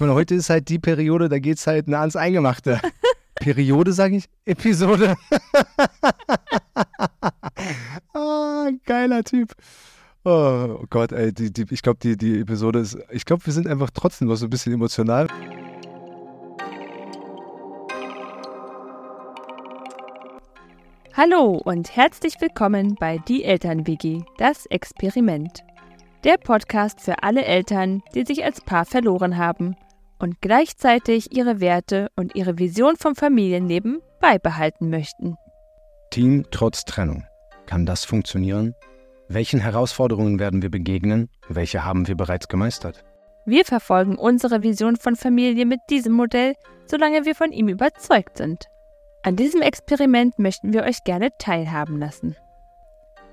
Und heute ist halt die Periode, da geht es halt nah ans Eingemachte. Periode, sage ich? Episode. ah, geiler Typ. Oh Gott, ey, die, die, ich glaube, die, die Episode ist, ich glaube, wir sind einfach trotzdem noch so ein bisschen emotional. Hallo und herzlich willkommen bei Die Eltern-WG, das Experiment. Der Podcast für alle Eltern, die sich als Paar verloren haben und gleichzeitig ihre Werte und ihre Vision vom Familienleben beibehalten möchten. Team trotz Trennung. Kann das funktionieren? Welchen Herausforderungen werden wir begegnen? Welche haben wir bereits gemeistert? Wir verfolgen unsere Vision von Familie mit diesem Modell, solange wir von ihm überzeugt sind. An diesem Experiment möchten wir euch gerne teilhaben lassen.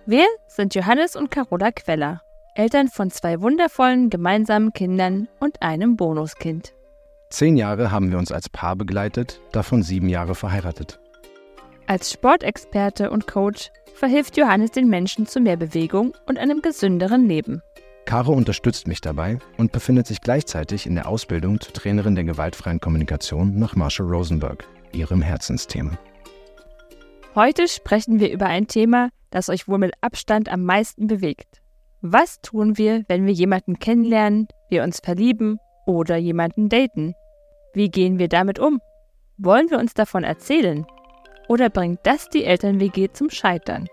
Wir sind Johannes und Carola Queller, Eltern von zwei wundervollen gemeinsamen Kindern und einem Bonuskind. Zehn Jahre haben wir uns als Paar begleitet, davon sieben Jahre verheiratet. Als Sportexperte und Coach verhilft Johannes den Menschen zu mehr Bewegung und einem gesünderen Leben. Caro unterstützt mich dabei und befindet sich gleichzeitig in der Ausbildung zur Trainerin der gewaltfreien Kommunikation nach Marshall Rosenberg, ihrem Herzensthema. Heute sprechen wir über ein Thema, das euch wohl mit Abstand am meisten bewegt. Was tun wir, wenn wir jemanden kennenlernen, wir uns verlieben oder jemanden daten? Wie gehen wir damit um? Wollen wir uns davon erzählen? Oder bringt das die Eltern-WG zum Scheitern?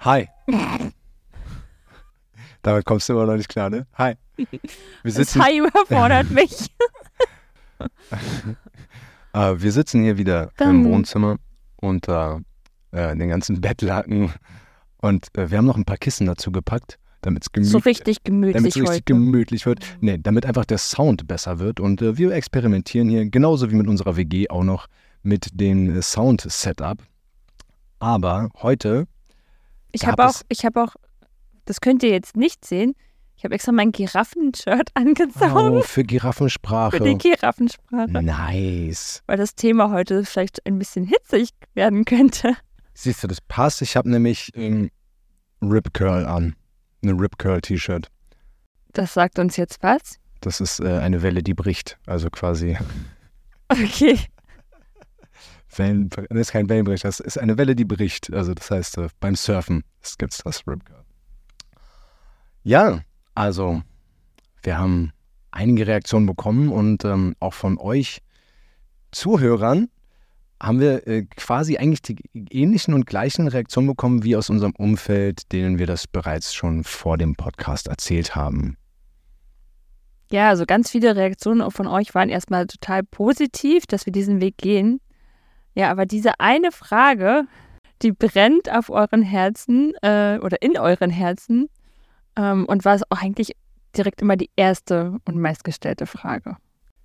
Hi. Damit kommst du immer noch nicht klar, ne? Hi. Wir sitzen, das Hi überfordert mich. uh, wir sitzen hier wieder Dann. im Wohnzimmer unter äh, den ganzen Bettlaken und äh, wir haben noch ein paar Kissen dazu gepackt, damit es gemütlich, so richtig gemütlich, damit richtig gemütlich wird. Nee, damit einfach der Sound besser wird und äh, wir experimentieren hier genauso wie mit unserer WG auch noch mit dem Sound-Setup. Aber heute ich habe auch, ich habe auch, das könnt ihr jetzt nicht sehen. Ich habe extra mein Giraffen-Shirt angezogen. Oh, für Giraffensprache. Für die Giraffensprache. Nice. Weil das Thema heute vielleicht ein bisschen hitzig werden könnte. Siehst du, das passt. Ich habe nämlich ähm, Rip Curl an. Eine Rip Curl T-Shirt. Das sagt uns jetzt was? Das ist äh, eine Welle, die bricht. Also quasi. Okay. Wellen, das ist kein Wellenbrecher, das ist eine Welle, die bricht. Also das heißt, äh, beim Surfen gibt es das Rip Curl. Ja, also wir haben einige Reaktionen bekommen und ähm, auch von euch Zuhörern haben wir äh, quasi eigentlich die ähnlichen und gleichen Reaktionen bekommen wie aus unserem Umfeld, denen wir das bereits schon vor dem Podcast erzählt haben. Ja, also ganz viele Reaktionen von euch waren erstmal total positiv, dass wir diesen Weg gehen. Ja, aber diese eine Frage, die brennt auf euren Herzen äh, oder in euren Herzen ähm, und war es auch eigentlich direkt immer die erste und meistgestellte Frage.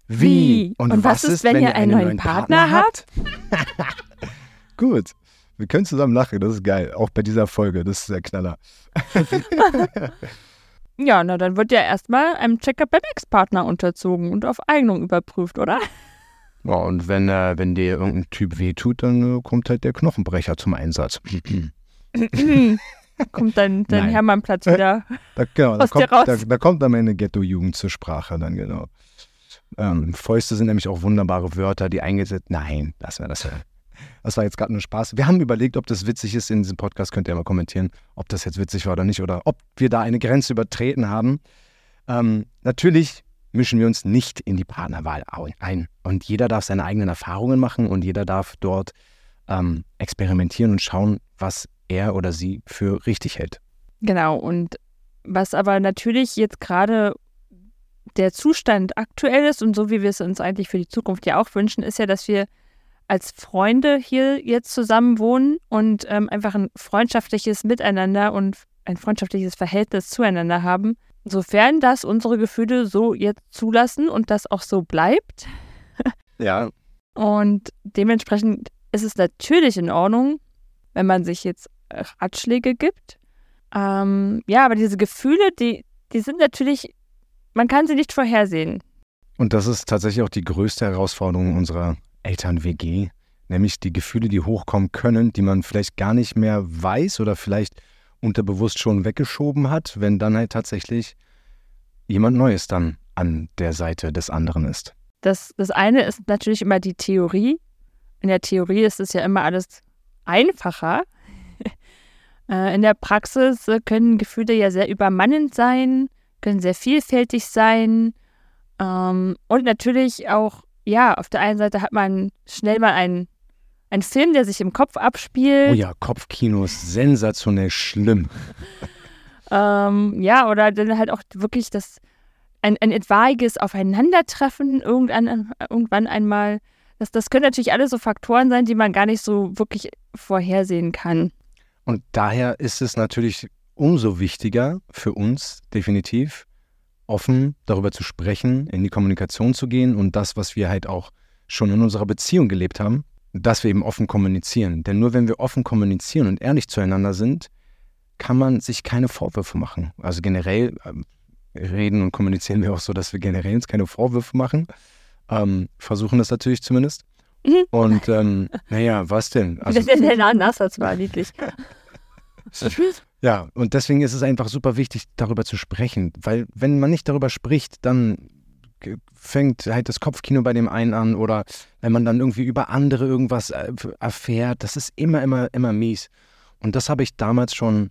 Wie? Wie? Und, und, was, ist, wenn, wenn ihr einen, neuen Partner, Partner habt? Gut. Wir können zusammen lachen, das ist geil. Auch bei dieser Folge, das ist der Knaller. ja, na dann wird ja erstmal einem Check-up beim Ex-Partner unterzogen und auf Eignung überprüft, oder? Ja, und wenn, äh, wenn dir irgendein Typ wehtut, dann äh, kommt halt der Knochenbrecher zum Einsatz. kommt dein, dein Hermannplatz wieder da, genau, da kommt, da, da, kommt dann meine Ghetto-Jugend zur Sprache dann, genau. Ähm, Fäuste sind nämlich auch wunderbare Wörter, die eingesetzt... Nein, das war das. Das war jetzt gerade nur Spaß. Wir haben überlegt, ob das witzig ist in diesem Podcast. Könnt ihr mal kommentieren, ob das jetzt witzig war oder nicht oder ob wir da eine Grenze übertreten haben. Ähm, natürlich mischen wir uns nicht in die Partnerwahl ein. Und jeder darf seine eigenen Erfahrungen machen und jeder darf dort ähm, experimentieren und schauen, was er oder sie für richtig hält. Genau, und was aber natürlich jetzt gerade der Zustand aktuell ist und so wie wir es uns eigentlich für die Zukunft ja auch wünschen, ist ja, dass wir als Freunde hier jetzt zusammen wohnen und ähm, einfach ein freundschaftliches Miteinander und ein freundschaftliches Verhältnis zueinander haben Sofern das unsere Gefühle so jetzt zulassen und das auch so bleibt. ja. Und dementsprechend ist es natürlich in Ordnung, wenn man sich jetzt Ratschläge gibt. Ähm, ja, aber diese Gefühle, die, die sind natürlich, man kann sie nicht vorhersehen. Und das ist tatsächlich auch die größte Herausforderung unserer Eltern-WG, nämlich die Gefühle, die hochkommen können, die man vielleicht gar nicht mehr weiß oder vielleicht unterbewusst schon weggeschoben hat, wenn dann halt tatsächlich jemand Neues dann an der Seite des anderen ist. Das, das eine ist natürlich immer die Theorie. In der Theorie ist es ja immer alles einfacher. Äh, in der Praxis können Gefühle ja sehr übermannend sein, können sehr vielfältig sein. Ähm, und natürlich auch, ja, auf der einen Seite hat man schnell mal einen, einen Film, der sich im Kopf abspielt. Oh ja, Kopfkino ist sensationell schlimm. ähm, ja, oder dann halt auch wirklich das, ein, ein etwaiges Aufeinandertreffen irgendwann, irgendwann einmal. Das, das können natürlich alle so Faktoren sein, die man gar nicht so wirklich vorhersehen kann. Und daher ist es natürlich umso wichtiger für uns, definitiv, offen darüber zu sprechen, in die Kommunikation zu gehen und das, was wir halt auch schon in unserer Beziehung gelebt haben, dass wir eben offen kommunizieren. Denn nur wenn wir offen kommunizieren und ehrlich zueinander sind, kann man sich keine Vorwürfe machen. Also generell ähm, reden und kommunizieren wir auch so, dass wir generell uns keine Vorwürfe machen. Ähm, versuchen das natürlich zumindest. Mhm. Und ähm, naja, was denn? Also, das ist ja anders, das war niedlich. Ja, und deswegen ist es einfach super wichtig, darüber zu sprechen, weil wenn man nicht darüber spricht, dann fängt halt das Kopfkino bei dem einen an oder wenn man dann irgendwie über andere irgendwas äh, erfährt, das ist immer, immer, immer mies. Und das habe ich damals schon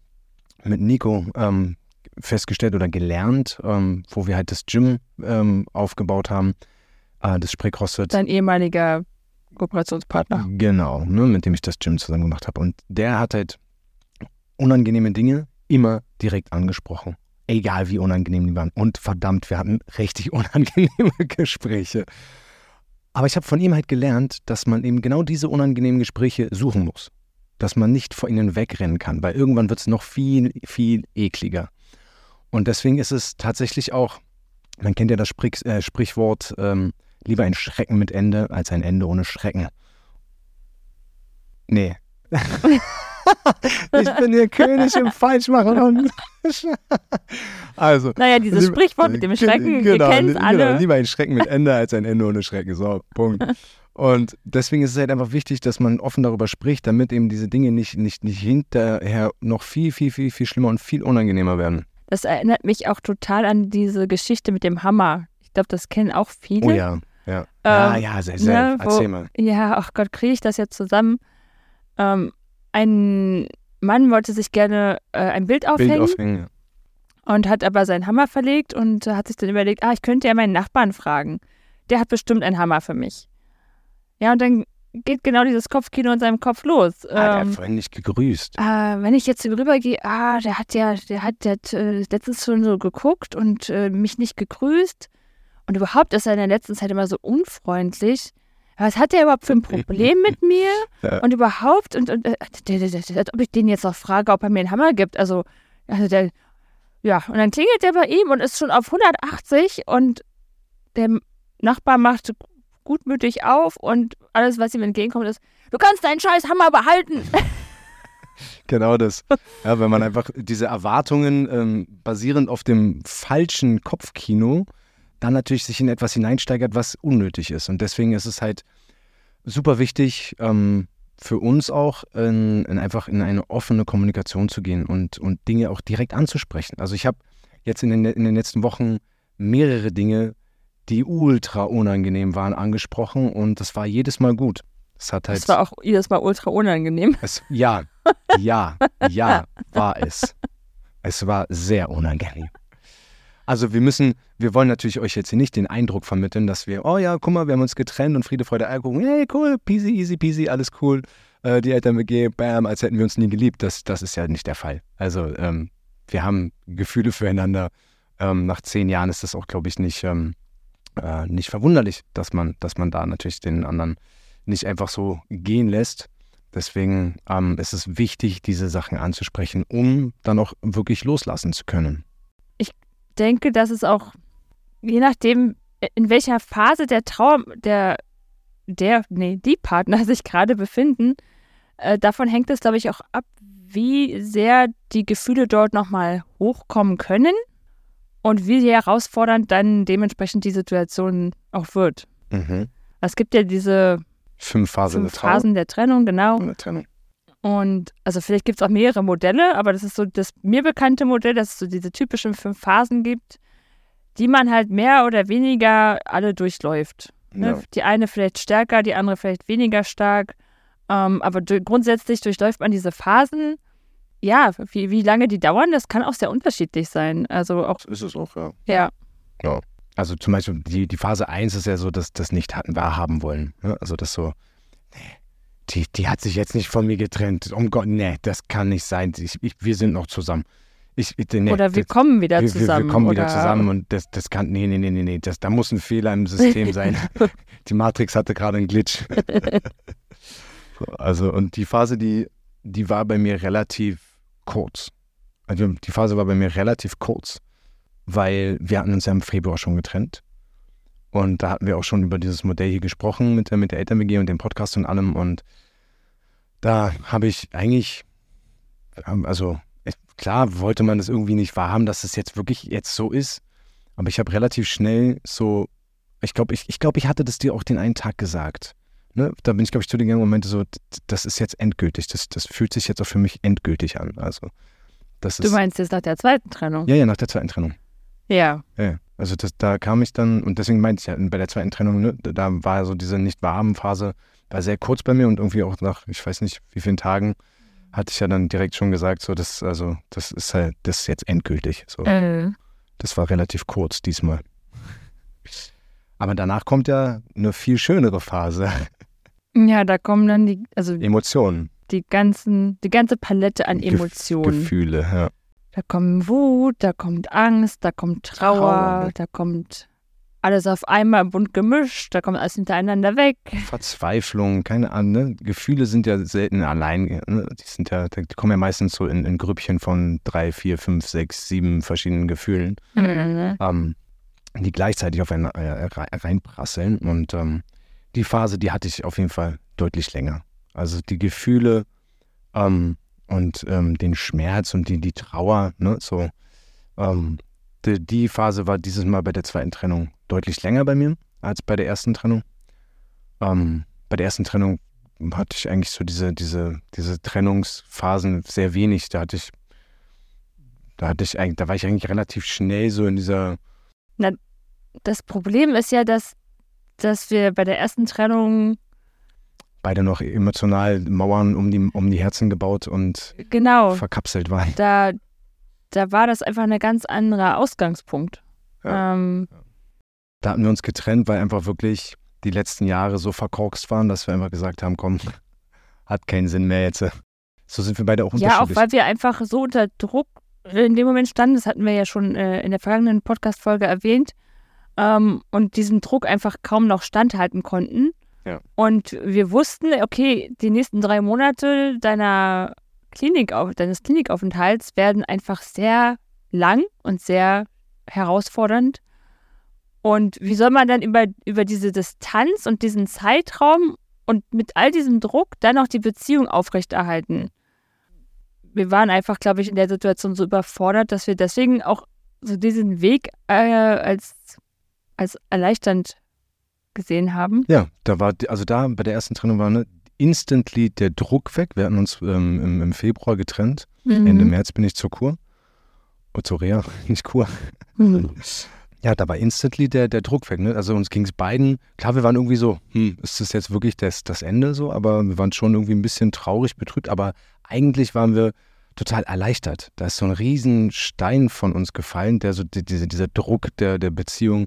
mit Nico ähm, festgestellt oder gelernt, ähm, wo wir halt das Gym ähm, aufgebaut haben, äh, das Spree CrossFit. Dein ehemaliger Kooperationspartner. Genau, ne, mit dem ich das Gym zusammen gemacht habe. Und der hat halt unangenehme Dinge immer direkt angesprochen. Egal wie unangenehm die waren. Und verdammt, wir hatten richtig unangenehme Gespräche. Aber ich habe von ihm halt gelernt, dass man eben genau diese unangenehmen Gespräche suchen muss. Dass man nicht vor ihnen wegrennen kann, weil irgendwann wird es noch viel, viel ekliger. Und deswegen ist es tatsächlich auch, man kennt ja das Sprich, äh, Sprichwort, ähm, lieber ein Schrecken mit Ende als ein Ende ohne Schrecken. Nee. ich bin hier König im Falschmachen. also. Naja, dieses lieber, Sprichwort mit dem Schrecken, genau, wir kennen es alle. Genau, lieber ein Schrecken mit Ende als ein Ende ohne Schrecken. So, Punkt. Und deswegen ist es halt einfach wichtig, dass man offen darüber spricht, damit eben diese Dinge nicht, nicht, nicht hinterher noch viel, viel, viel, viel schlimmer und viel unangenehmer werden. Das erinnert mich auch total an diese Geschichte mit dem Hammer. Ich glaube, das kennen auch viele. Oh ja, ja. Ähm, ja, ja, sehr, sehr. Ne, Erzähl wo, mal. Ja, ach Gott, kriege ich das jetzt zusammen? Ähm, ein Mann wollte sich gerne äh, ein Bild aufhängen. Bild aufhängen, ja. Und hat aber seinen Hammer verlegt und hat sich dann überlegt, ah, ich könnte ja meinen Nachbarn fragen. Der hat bestimmt einen Hammer für mich. Ja, und dann geht genau dieses Kopfkino in seinem Kopf los. Ah, der ähm, hat vorhin nicht gegrüßt. Äh, wenn ich jetzt rübergehe, ah, der hat ja, der hat, der hat äh, letztens schon so geguckt und äh, mich nicht gegrüßt. Und überhaupt ist er in der letzten Zeit immer so unfreundlich. Was hat der überhaupt für ein Problem mit mir? Ja. Und überhaupt, und, und äh, ob ich den jetzt noch frage, ob er mir einen Hammer gibt. Also, also der, ja, und dann klingelt der bei ihm und ist schon auf 180 und der Nachbar macht gutmütig auf und alles, was ihm entgegenkommt, ist, du kannst deinen scheiß Hammer behalten. Genau das. Ja, wenn man einfach diese Erwartungen ähm, basierend auf dem falschen Kopfkino dann natürlich sich in etwas hineinsteigert, was unnötig ist. Und deswegen ist es halt super wichtig, ähm, für uns auch in, in einfach in eine offene Kommunikation zu gehen und, und Dinge auch direkt anzusprechen. Also ich habe jetzt in den, in den letzten Wochen mehrere Dinge die ultra unangenehm waren, angesprochen und das war jedes Mal gut. Das hat halt. Das war auch jedes Mal ultra unangenehm. Es, ja, ja, ja, war es. Es war sehr unangenehm. Also wir müssen, wir wollen natürlich euch jetzt hier nicht den Eindruck vermitteln, dass wir, oh ja, guck mal, wir haben uns getrennt und Friede, Freude, Eierkuchen, hey, cool, peasy, easy peasy, alles cool. Äh, die Eltern WG, bam, als hätten wir uns nie geliebt. Das, das ist ja nicht der Fall. Also ähm, wir haben Gefühle füreinander. Ähm, nach zehn Jahren ist das auch, glaube ich, nicht, ähm, äh, nicht verwunderlich, dass man, dass man da natürlich den anderen nicht einfach so gehen lässt. Deswegen ähm, ist es wichtig, diese Sachen anzusprechen, um dann auch wirklich loslassen zu können. Ich denke, dass es auch, je nachdem, in welcher Phase der Trauer, der, der, nee, die Partner sich gerade befinden, äh, davon hängt es, glaube ich, auch ab, wie sehr die Gefühle dort nochmal hochkommen können und wie herausfordernd dann dementsprechend die Situation auch wird. Mhm. Es gibt ja diese Fünf Phasen fünf der Trauer. Phasen der Trennung, genau. der Trennung. Und also vielleicht gibt es auch mehrere Modelle, aber das ist so das mir bekannte Modell, dass es so diese typischen fünf Phasen gibt, die man halt mehr oder weniger alle durchläuft. Ne? Ja. Die eine vielleicht stärker, die andere vielleicht weniger stark. Ähm, aber du- grundsätzlich durchläuft man diese Phasen. Ja, wie, wie lange die dauern, das kann auch sehr unterschiedlich sein. Also auch, So ist es auch, ja. ja, Also zum Beispiel die, die Phase 1 ist ja so, dass das nicht hatten wahrhaben wollen. Ne? Also das so, nee, die, die hat sich jetzt nicht von mir getrennt. Um Gott, nee, das kann nicht sein. Ich, ich, wir sind noch zusammen. Ich, ich, nee, oder wir das, kommen wieder wir, zusammen. Wir, wir kommen oder, wieder zusammen und das, das kann, nee, nee, nee, nee, nee, das, da muss ein Fehler im System sein. die Matrix hatte gerade einen Glitch. So, also und die Phase, die, die war bei mir relativ kurz. Also die Phase war bei mir relativ kurz, weil wir hatten uns ja im Februar schon getrennt. Und da hatten wir auch schon über dieses Modell hier gesprochen mit der, mit der Eltern-WG und dem Podcast und allem. Und da habe ich eigentlich, also klar wollte man das irgendwie nicht wahrhaben, dass es jetzt wirklich jetzt so ist. Aber ich habe relativ schnell so, ich glaube, ich, ich, glaub, ich hatte das dir auch den einen Tag gesagt. Ne? Da bin ich, glaube ich, zu den gegangen und meinte so, das ist jetzt endgültig. Das, das fühlt sich jetzt auch für mich endgültig an. Also, das Du ist. meinst jetzt nach der zweiten Trennung? Ja, ja, nach der zweiten Trennung. Ja. Ja, also das, da kam ich dann, und deswegen meinte ich ja, bei der zweiten Trennung, ne, da- war so diese nicht warmen Phase, war sehr kurz bei mir und irgendwie auch nach, ich weiß nicht, wie vielen Tagen, hatte ich ja dann direkt schon gesagt, so, das, also, das ist halt, das ist jetzt endgültig. So. Äh, Das war relativ kurz diesmal. Aber danach kommt ja eine viel schönere Phase. ja, da kommen dann die, also Emotionen. die ganzen, die ganze Palette an Emotionen. Gefühle, ja. Da kommt Wut, da kommt Angst, da kommt Trauer, Trauer, da kommt alles auf einmal bunt gemischt, da kommt alles hintereinander weg. Verzweiflung, keine Ahnung. Ne? Gefühle sind ja selten allein. Ne? Die sind ja, die kommen ja meistens so in, in Grüppchen von drei, vier, fünf, sechs, sieben verschiedenen Gefühlen, Mhm. ähm, die gleichzeitig auf einen äh, rei- reinprasseln. Und ähm, die Phase, die hatte ich auf jeden Fall deutlich länger. Also die Gefühle ähm, und ähm, den Schmerz und die, die Trauer, ne? so. Ähm, die, Phase war dieses Mal bei der zweiten Trennung deutlich länger bei mir als bei der ersten Trennung. Ähm, bei der ersten Trennung hatte ich eigentlich so diese, diese, diese Trennungsphasen sehr wenig. Da hatte ich, da hatte ich eigentlich, da war ich eigentlich relativ schnell so in dieser, Das Problem ist ja, dass, dass wir bei der ersten Trennung, beide noch emotional Mauern um die, um die Herzen gebaut und genau, verkapselt waren. da, da war das einfach ein ganz anderer Ausgangspunkt. Ja. Ähm, Da hatten wir uns getrennt, weil einfach wirklich die letzten Jahre so verkorkst waren, dass wir einfach gesagt haben, komm, hat keinen Sinn mehr jetzt. So sind wir beide auch ja, auch unterschiedlich. weil wir einfach so unter Druck in dem Moment standen, das hatten wir ja schon äh, in der vergangenen Podcast-Folge erwähnt, ähm, und diesem Druck einfach kaum noch standhalten konnten. Ja. Und wir wussten, okay, die nächsten drei Monate deiner Klinik, deines Klinikaufenthalts werden einfach sehr lang und sehr herausfordernd. Und wie soll man dann über, über diese Distanz und diesen Zeitraum und mit all diesem Druck dann noch die Beziehung aufrechterhalten? Wir waren einfach, glaube ich, in der Situation so überfordert, dass wir deswegen auch so diesen Weg äh, als, als erleichternd gesehen haben. Ja, da war, also da bei der ersten Trennung war ne, instantly der Druck weg. Wir hatten uns ähm, im, im Februar getrennt. Ende Mhm. März bin ich zur Kur. Oh, zur Reha, nicht Kur. Mhm. Ja, da war instantly der, der Druck weg. Ne? Also uns ging es beiden, klar, wir waren irgendwie so, hm, ist das jetzt wirklich das, das Ende so? Aber wir waren schon irgendwie ein bisschen traurig, betrübt. Aber eigentlich waren wir total erleichtert. Da ist so ein riesen Stein von uns gefallen, der so, die, diese, dieser Druck der, der Beziehung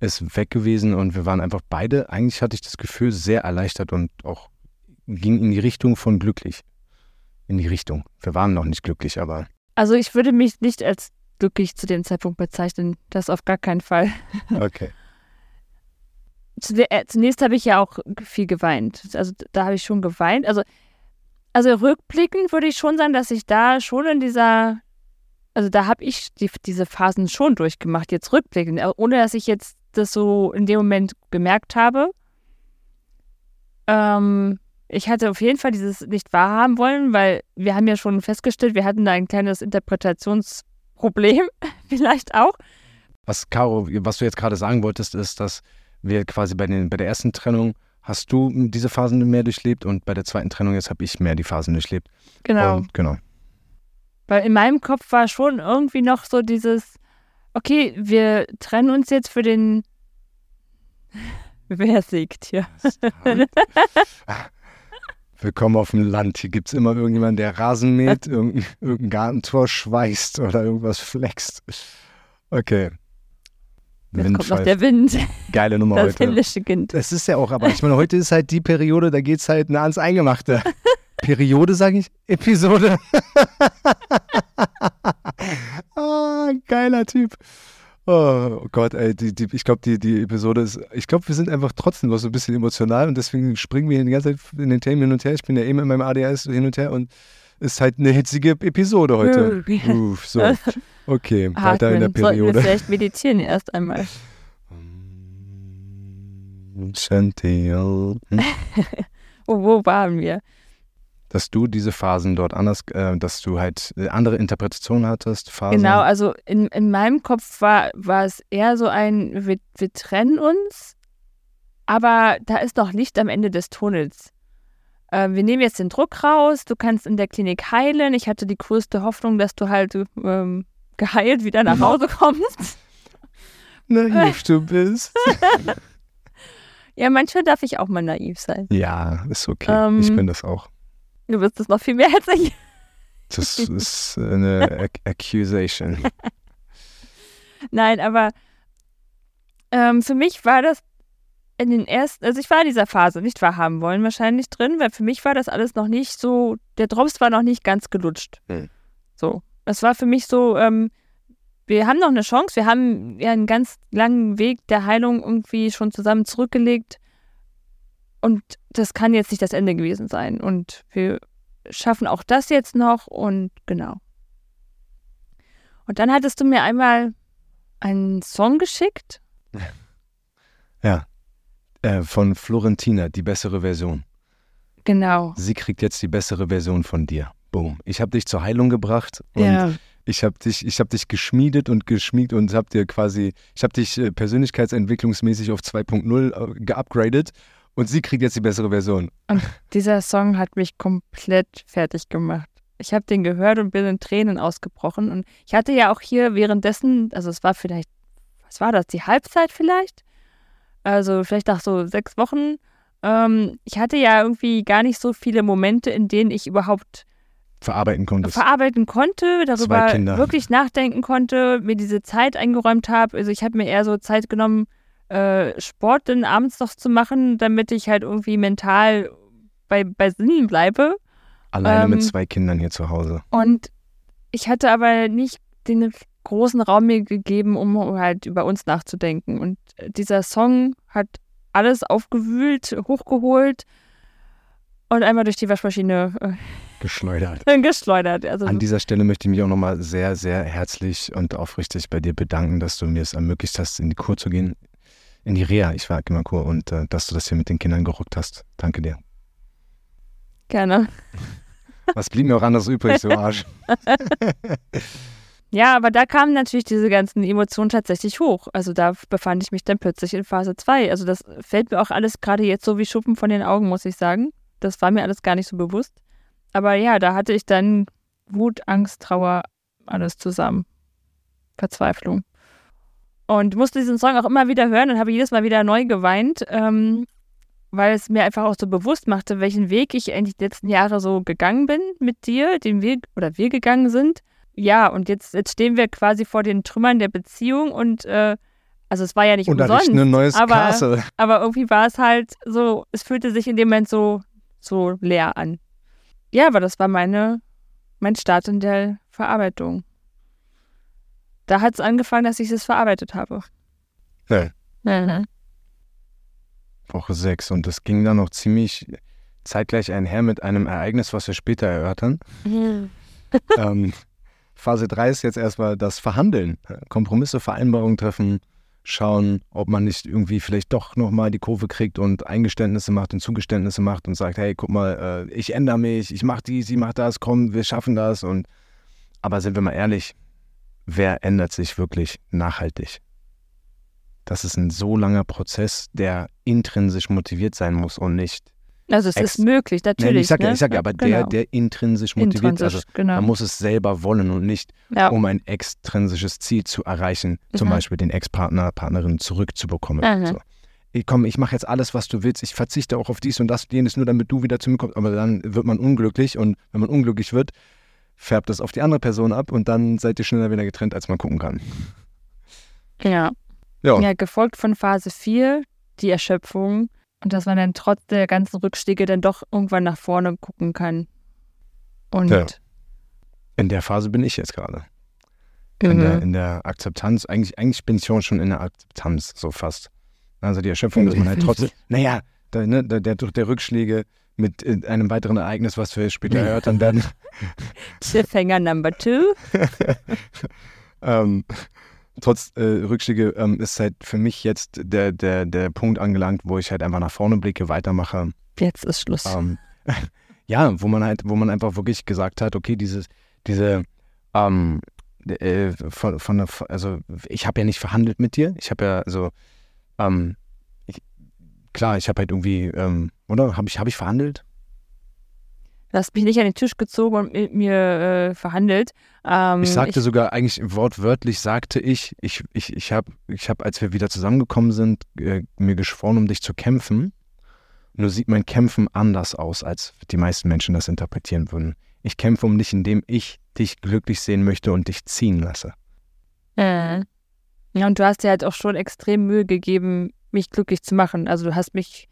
ist weg gewesen und wir waren einfach beide, eigentlich hatte ich das Gefühl, sehr erleichtert und auch ging in die Richtung von glücklich. In die Richtung. Wir waren noch nicht glücklich, aber Also ich würde mich nicht als glücklich zu dem Zeitpunkt bezeichnen. Das auf gar keinen Fall. okay. Äh, Zunächst habe ich ja auch viel geweint. Also da habe ich schon geweint. Also, also rückblickend würde ich schon sagen, dass ich da schon in dieser, also da habe ich die, diese Phasen schon durchgemacht, jetzt rückblickend, äh, ohne dass ich jetzt das so in dem Moment gemerkt habe. Ähm, ich hatte auf jeden Fall dieses nicht wahrhaben wollen, weil wir haben ja schon festgestellt, wir hatten da ein kleines Interpretationsproblem, vielleicht auch. Was, Caro, was du jetzt gerade sagen wolltest, ist, dass wir quasi bei, den, bei der ersten Trennung hast du diese Phasen mehr durchlebt und bei der zweiten Trennung jetzt habe ich mehr die Phasen durchlebt. Genau. Und, genau. Weil in meinem Kopf war schon irgendwie noch so dieses, okay, wir trennen uns jetzt für den. Wer siegt hier? Willkommen auf dem Land. Hier gibt es immer irgendjemanden, der Rasen mäht, irgendein, irgendein Gartentor schweißt oder irgendwas flext. Okay. Jetzt kommt noch der Wind. Geile Nummer das heute. Das Kind. Das ist ja auch, aber ich meine, heute ist halt die Periode, da geht es halt nah ans Eingemachte. Periode, sage ich? Episode. ah, geiler Typ. Oh Gott, ey, die, die, ich glaube, die, die Episode ist, ich glaube, wir sind einfach trotzdem noch so ein bisschen emotional und deswegen springen wir die ganze Zeit in den Themen hin und her. Ich bin ja eben in meinem ADS hin und her und ist halt eine hitzige Episode heute. Uff, so. Okay, Atmen. weiter in der Periode. Sollten wir vielleicht meditieren erst einmal. Chantel. Oh, wo waren wir? Dass du diese Phasen dort anders, äh, dass du halt andere Interpretationen hattest, Phasen. Genau, also in, in meinem Kopf war, war es eher so ein, wir, wir trennen uns, aber da ist noch Licht am Ende des Tunnels. Äh, wir nehmen jetzt den Druck raus, du kannst in der Klinik heilen. Ich hatte die größte Hoffnung, dass du halt ähm, geheilt wieder nach Hause kommst. Naiv du bist. ja, manchmal darf ich auch mal naiv sein. Ja, ist okay. Ähm, ich bin das auch. Du bist es noch viel mehr als ich. Das ist eine Accusation. Nein, aber ähm, für mich war das in den ersten, also ich war in dieser Phase nicht wahrhaben wollen wahrscheinlich drin, weil für mich war das alles noch nicht so, der Drops war noch nicht ganz gelutscht. Hm. So. Das war für mich so, ähm, wir haben noch eine Chance, wir haben ja einen ganz langen Weg der Heilung irgendwie schon zusammen zurückgelegt. Und das kann jetzt nicht das Ende gewesen sein. Und wir schaffen auch das jetzt noch und genau. Und dann hattest du mir einmal einen Song geschickt. Ja. Äh, von Florentina, die bessere Version. Genau. Sie kriegt jetzt die bessere Version von dir. Boom. Ich habe dich zur Heilung gebracht und ja. ich habe dich, ich habe dich geschmiedet und geschmiegt und habe dir quasi, ich habe dich äh, persönlichkeitsentwicklungsmäßig auf 2.0 äh, geupgradet und sie kriegt jetzt die bessere Version. Und dieser Song hat mich komplett fertig gemacht. Ich habe den gehört und bin in Tränen ausgebrochen. Und ich hatte ja auch hier währenddessen, also es war vielleicht, was war das, die Halbzeit vielleicht? Also vielleicht nach so sechs Wochen. Ähm, ich hatte ja irgendwie gar nicht so viele Momente, in denen ich überhaupt verarbeiten konnte. Verarbeiten konnte, darüber wirklich nachdenken konnte, mir diese Zeit eingeräumt habe. Also ich habe mir eher so Zeit genommen, äh, Sport dann abends noch zu machen, damit ich halt irgendwie mental bei, bei Sinnen bleibe. Alleine ähm, mit zwei Kindern hier zu Hause. Und ich hatte aber nicht den großen Raum mir gegeben, um halt über uns nachzudenken. Und dieser Song hat alles aufgewühlt, hochgeholt und einmal durch die Waschmaschine äh, geschleudert. geschleudert. Also An dieser Stelle möchte ich mich auch nochmal sehr, sehr herzlich und aufrichtig bei dir bedanken, dass du mir es ermöglicht hast, in die Kur zu gehen in die Reha. Ich war immer Kur und äh, dass du das hier mit den Kindern gerockt hast. Danke dir. Gerne. Was blieb mir auch anders übrig, so Arsch. ja, aber da kamen natürlich diese ganzen Emotionen tatsächlich hoch. Also da befand ich mich dann plötzlich in Phase 2. Also das fällt mir auch alles gerade jetzt so wie Schuppen von den Augen, muss ich sagen. Das war mir alles gar nicht so bewusst. Aber ja, da hatte ich dann Wut, Angst, Trauer, alles zusammen. Verzweiflung. Und musste diesen Song auch immer wieder hören und habe jedes Mal wieder neu geweint, ähm, weil es mir einfach auch so bewusst machte, welchen Weg ich eigentlich die letzten Jahre so gegangen bin mit dir, den Weg oder wir gegangen sind. Ja, und jetzt, jetzt stehen wir quasi vor den Trümmern der Beziehung und äh, also es war ja nicht und umsonst. ein neues aber, Castle. aber irgendwie war es halt so, es fühlte sich in dem Moment so, so leer an. Ja, aber das war meine, mein Start in der Verarbeitung da hat es angefangen, dass ich es verarbeitet habe. Ja. Mhm. Woche 6. Und das ging dann noch ziemlich zeitgleich einher mit einem Ereignis, was wir später erörtern. Mhm. ähm, Phase 3 ist jetzt erstmal das Verhandeln. Kompromisse, Vereinbarungen treffen, schauen, ob man nicht irgendwie vielleicht doch nochmal die Kurve kriegt und Eingeständnisse macht und Zugeständnisse macht und sagt, hey, guck mal, äh, ich ändere mich, ich mach dies, ich mach das, komm, wir schaffen das. Und aber sind wir mal ehrlich, wer ändert sich wirklich nachhaltig? Das ist ein so langer Prozess, der intrinsisch motiviert sein muss und nicht also es ist möglich, natürlich. Nee, ich sage ja, ne? ich sag ja, aber genau. der, der intrinsisch motiviert ist, also Intrinsisch, genau. man muss es selber wollen und nicht, ja. um ein extrinsisches Ziel zu erreichen, zum Mhm. Beispiel den Ex-Partner, Partnerin zurückzubekommen. Mhm. So. Ich komm, ich mache jetzt alles, was du willst, ich verzichte auch auf dies und das, jenes, nur damit du wieder zu mir kommst, aber dann wird man unglücklich und wenn man unglücklich wird, färbt das auf die andere Person ab und dann seid ihr schneller wieder getrennt, als man gucken kann. ja. Ja, ja, gefolgt von Phase 4, die Erschöpfung. Und dass man dann trotz der ganzen Rückschläge dann doch irgendwann nach vorne gucken kann. Und Ja. in der Phase bin ich jetzt gerade. In, der, Mhm. in der Akzeptanz, eigentlich, eigentlich bin ich schon schon in der Akzeptanz, so fast. Also die Erschöpfung, dass man halt trotzdem, naja, der, ne, der, der, der Rückschläge mit äh, einem weiteren Ereignis, was wir später erörtern werden, Cliffhanger Number Two. ähm, trotz äh, Rückschläge ähm, ist halt für mich jetzt der, der, der Punkt angelangt, wo ich halt einfach nach vorne blicke, weitermache. Jetzt ist Schluss. Ähm, ja, wo man halt, wo man einfach wirklich gesagt hat, okay, dieses, diese, ähm, äh, von, von der, also ich habe ja nicht verhandelt mit dir. Ich habe ja, also, ähm, klar, ich habe halt irgendwie, ähm, oder? Habe ich, hab ich verhandelt? Du hast mich nicht an den Tisch gezogen und mit mir äh, verhandelt. Ähm, Ich sagte sogar, eigentlich wortwörtlich sagte ich, ich, ich, ich habe, ich hab, als wir wieder zusammengekommen sind, äh, mir geschworen, um dich zu kämpfen. Nur sieht mein Kämpfen anders aus, als die meisten Menschen das interpretieren würden. Ich kämpfe um dich, indem ich dich glücklich sehen möchte und dich ziehen lasse. Äh. Ja, und du hast dir halt auch schon extrem Mühe gegeben, mich glücklich zu machen. Also du hast mich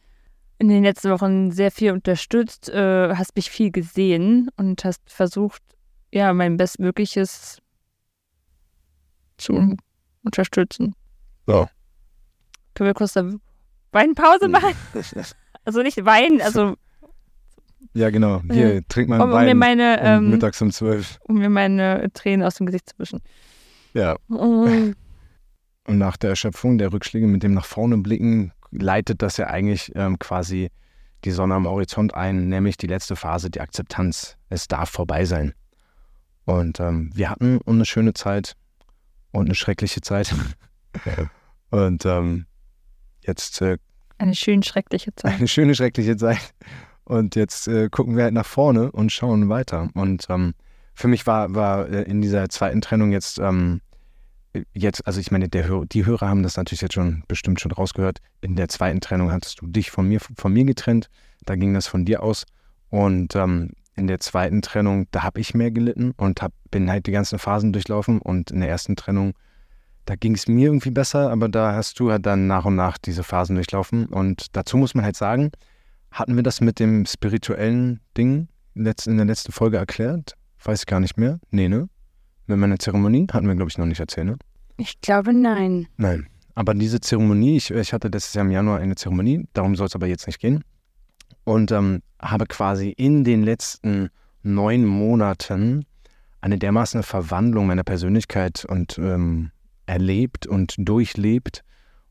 in den letzten Wochen sehr viel unterstützt, äh, hast mich viel gesehen und hast versucht, ja, mein Bestmögliches zu unterstützen. So. Können wir kurz eine Weinpause machen? Also nicht weinen, also Ja, genau. Hier, trink mal um, einen um mir Wein meine, um ähm, mittags um zwölf. um mir meine Tränen aus dem Gesicht zu wischen. Ja. Und nach der Erschöpfung der Rückschläge mit dem nach vorne blicken, leitet das ja eigentlich ähm, quasi die Sonne am Horizont ein, nämlich die letzte Phase, die Akzeptanz. Es darf vorbei sein. Und ähm, wir hatten eine schöne Zeit und eine schreckliche Zeit. und ähm, jetzt äh, Eine schön schreckliche Zeit. eine schöne, schreckliche Zeit. Und jetzt äh, gucken wir halt nach vorne und schauen weiter. Und ähm, für mich war, war äh, in dieser zweiten Trennung jetzt, ähm, jetzt, also ich meine, der, die Hörer haben das natürlich jetzt schon bestimmt schon rausgehört. In der zweiten Trennung hattest du dich von mir, von mir getrennt. Da ging das von dir aus. Und ähm, in der zweiten Trennung, da habe ich mehr gelitten und hab, bin halt die ganzen Phasen durchlaufen. Und in der ersten Trennung, da ging es mir irgendwie besser, aber da hast du halt dann nach und nach diese Phasen durchlaufen. Und dazu muss man halt sagen, hatten wir das mit dem spirituellen Ding in der letzten Folge erklärt? Weiß ich gar nicht mehr. Nee, ne? Mit meiner Zeremonie hatten wir, glaube ich, noch nicht erzählt, ne? Ich glaube, nein. Nein. Aber diese Zeremonie, ich, ich hatte letztes Jahr im Januar eine Zeremonie, darum soll es aber jetzt nicht gehen. Und ähm, habe quasi in den letzten neun Monaten eine dermaßen Verwandlung meiner Persönlichkeit und ähm, erlebt und durchlebt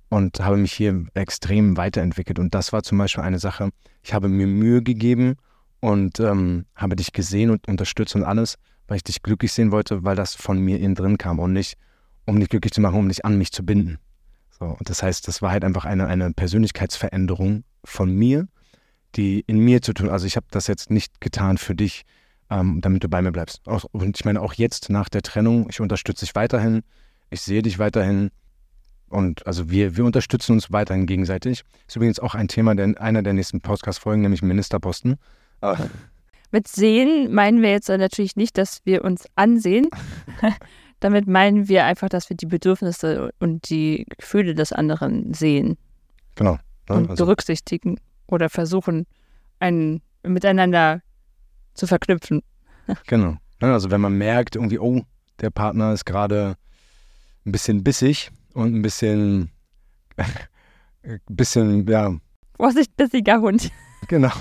und habe mich hier extrem weiterentwickelt. Und das war zum Beispiel eine Sache, ich habe mir Mühe gegeben und ähm, habe dich gesehen und unterstützt und alles, weil ich dich glücklich sehen wollte, weil das von mir innen drin kam und nicht, um dich glücklich zu machen, um dich an mich zu binden. So, und das heißt, das war halt einfach eine, eine Persönlichkeitsveränderung von mir, die in mir zu tun. Also ich habe das jetzt nicht getan für dich, ähm, damit du bei mir bleibst. Auch, und ich meine auch jetzt nach der Trennung, ich unterstütze dich weiterhin, ich sehe dich weiterhin und also wir, wir unterstützen uns weiterhin gegenseitig. Ist übrigens auch ein Thema der, einer der nächsten Podcast-Folgen, nämlich Ministerposten. Mit sehen meinen wir jetzt natürlich nicht, dass wir uns ansehen. Damit meinen wir einfach, dass wir die Bedürfnisse und die Gefühle des anderen sehen genau. Ne? und Also, berücksichtigen oder versuchen, ein miteinander zu verknüpfen. genau. Ne? Also wenn man merkt, irgendwie, oh, der Partner ist gerade ein bisschen bissig und ein bisschen, ein bisschen, ja, Vorsicht, bissiger Hund. genau,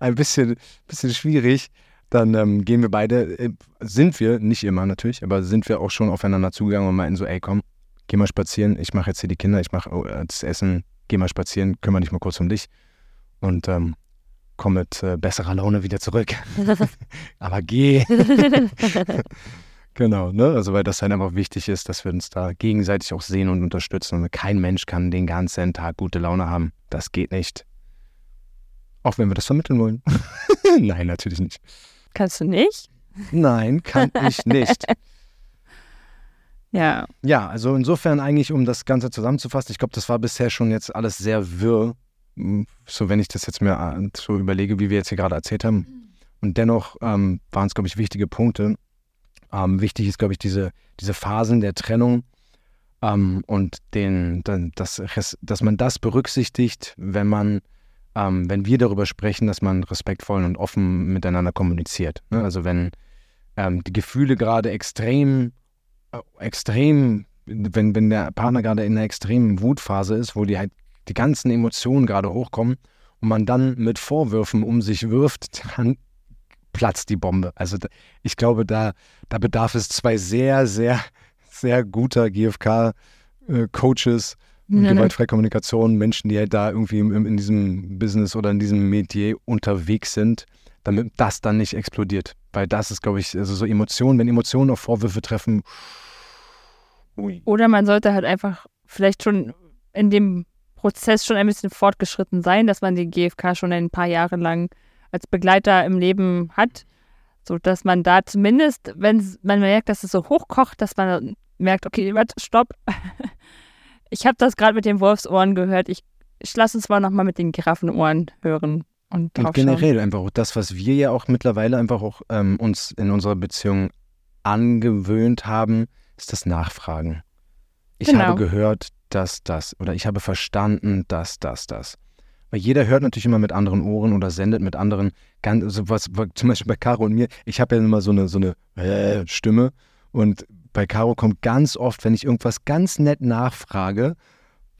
ein bisschen, bisschen schwierig, dann ähm, gehen wir beide, äh, sind wir, nicht immer natürlich, aber sind wir auch schon aufeinander zugegangen und meinten so, ey komm, geh mal spazieren, ich mache jetzt hier die Kinder, ich mache oh, das Essen, geh mal spazieren, kümmere dich mal kurz um dich und ähm, komm mit äh, besserer Laune wieder zurück. Aber geh. genau, ne? Also weil das halt einfach wichtig ist, dass wir uns da gegenseitig auch sehen und unterstützen. Und kein Mensch kann den ganzen Tag gute Laune haben. Das geht nicht. Auch wenn wir das vermitteln wollen. Nein, natürlich nicht. Kannst du nicht? Nein, kann ich nicht. ja. Ja, also insofern eigentlich, um das Ganze zusammenzufassen, ich glaube, das war bisher schon jetzt alles sehr wirr, so wenn ich das jetzt mir äh, so überlege, wie wir jetzt hier gerade erzählt haben. Und dennoch ähm, waren es, glaube ich, wichtige Punkte. Ähm, wichtig ist, glaube ich, diese, diese Phasen der Trennung ähm, und den, das, dass man das berücksichtigt, wenn man ähm, wenn wir darüber sprechen, dass man respektvoll und offen miteinander kommuniziert. Ne? Also wenn ähm, die Gefühle gerade extrem, äh, extrem, wenn, wenn der Partner gerade in einer extremen Wutphase ist, wo die halt die ganzen Emotionen gerade hochkommen und man dann mit Vorwürfen um sich wirft, dann platzt die Bombe. Also ich glaube, da, da bedarf es zwei sehr, sehr, sehr guter GFK-Coaches, äh, ja, gewaltfreie Kommunikation, Menschen, die halt da irgendwie in, in diesem Business oder in diesem Metier unterwegs sind, damit das dann nicht explodiert. Weil das ist, glaube ich, also so Emotionen, wenn Emotionen auf Vorwürfe treffen. Ui. Oder man sollte halt einfach vielleicht schon in dem Prozess schon ein bisschen fortgeschritten sein, dass man die GfK schon ein paar Jahre lang als Begleiter im Leben hat, so dass man da zumindest, wenn man merkt, dass es so hochkocht, dass man merkt, okay, warte, stopp, ich habe das gerade mit den Wolfsohren gehört. Ich, ich lasse uns mal nochmal mit den Giraffenohren hören. Und, und generell einfach auch das, was wir ja auch mittlerweile einfach auch ähm, uns in unserer Beziehung angewöhnt haben, ist das Nachfragen. Ich genau. habe gehört, dass das oder ich habe verstanden, dass das, das. Weil jeder hört natürlich immer mit anderen Ohren oder sendet mit anderen, ganz, also was, zum Beispiel bei Caro und mir, ich habe ja immer so eine, so eine äh, Stimme und bei Caro kommt ganz oft, wenn ich irgendwas ganz nett nachfrage,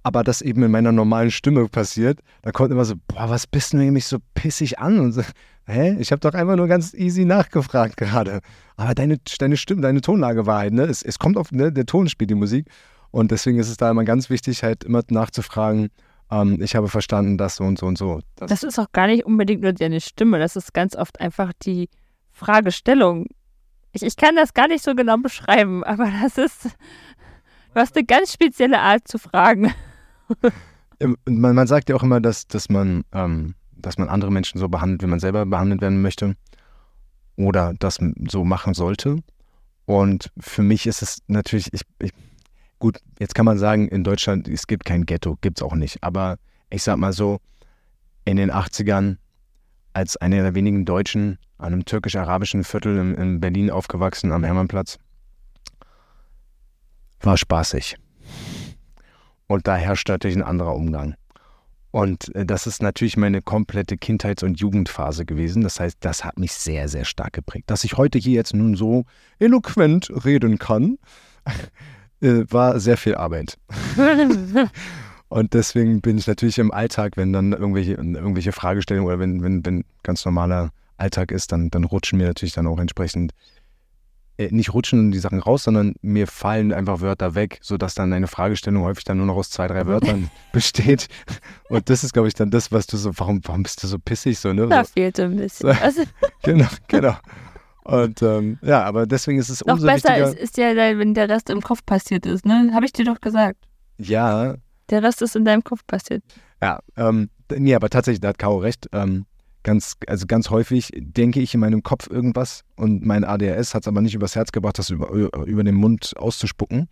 aber das eben in meiner normalen Stimme passiert, da kommt immer so, boah, was bist du nämlich so pissig an? Und so, hä? Ich habe doch einfach nur ganz easy nachgefragt gerade. Aber deine, deine Stimme, deine Tonlage war halt, ne? Es, es kommt auf, ne? Der Ton spielt die Musik. Und deswegen ist es da immer ganz wichtig, halt immer nachzufragen, ähm, ich habe verstanden, das so und so und so. Das, das ist auch gar nicht unbedingt nur deine Stimme, das ist ganz oft einfach die Fragestellung, ich, ich kann das gar nicht so genau beschreiben, aber das ist, du hast eine ganz spezielle Art zu fragen. man, man sagt ja auch immer, dass, dass, man, ähm, dass man andere Menschen so behandelt, wie man selber behandelt werden möchte oder das so machen sollte. Und für mich ist es natürlich, ich, ich, gut, jetzt kann man sagen, in Deutschland, es gibt kein Ghetto, gibt es auch nicht. Aber ich sag mal so, in den 80ern, als einer der wenigen Deutschen einem türkisch-arabischen Viertel in, in Berlin aufgewachsen, am Hermannplatz. War spaßig. Und da herrscht natürlich ein anderer Umgang. Und äh, das ist natürlich meine komplette Kindheits- und Jugendphase gewesen. Das heißt, das hat mich sehr, sehr stark geprägt. Dass ich heute hier jetzt nun so eloquent reden kann, äh, war sehr viel Arbeit. und deswegen bin ich natürlich im Alltag, wenn dann irgendwelche, irgendwelche Fragestellungen oder wenn, wenn, wenn ganz normaler Alltag ist, dann, dann rutschen mir natürlich dann auch entsprechend äh, nicht rutschen die Sachen raus, sondern mir fallen einfach Wörter weg, sodass dann eine Fragestellung häufig dann nur noch aus zwei, drei Wörtern besteht. Und das ist, glaube ich, dann das, was du so, warum, warum bist du so pissig so, ne? Da so. fehlt ein bisschen. So, genau, genau. Und ähm, ja, aber deswegen ist es Noch umso besser wichtiger. Ist, ist ja, wenn der Rest im Kopf passiert ist, ne? Habe ich dir doch gesagt. Ja. Der Rest ist in deinem Kopf passiert. Ja, ähm, nee, aber tatsächlich, da hat Caro recht. Ähm, ganz, also ganz häufig denke ich in meinem Kopf irgendwas und mein ADHS hat es aber nicht übers Herz gebracht, das über, über den Mund auszuspucken.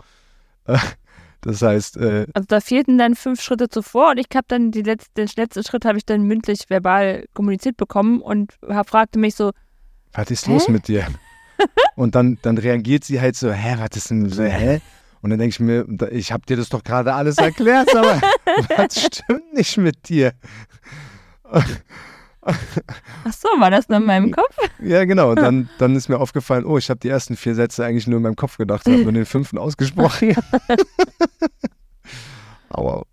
Das heißt. Äh, also da fehlten dann fünf Schritte zuvor und ich habe dann die letzte, den letzten Schritt habe ich dann mündlich verbal kommuniziert bekommen und fragte mich so. Was ist hä? los mit dir? und dann, dann reagiert sie halt so, hä, was ist denn so, hä? Und dann denke ich mir, ich habe dir das doch gerade alles erklärt, aber was stimmt nicht mit dir? Ach so, war das nur in meinem Kopf? Ja, genau. Dann, dann ist mir aufgefallen, oh, ich habe die ersten vier Sätze eigentlich nur in meinem Kopf gedacht, habe nur den fünften ausgesprochen. Aber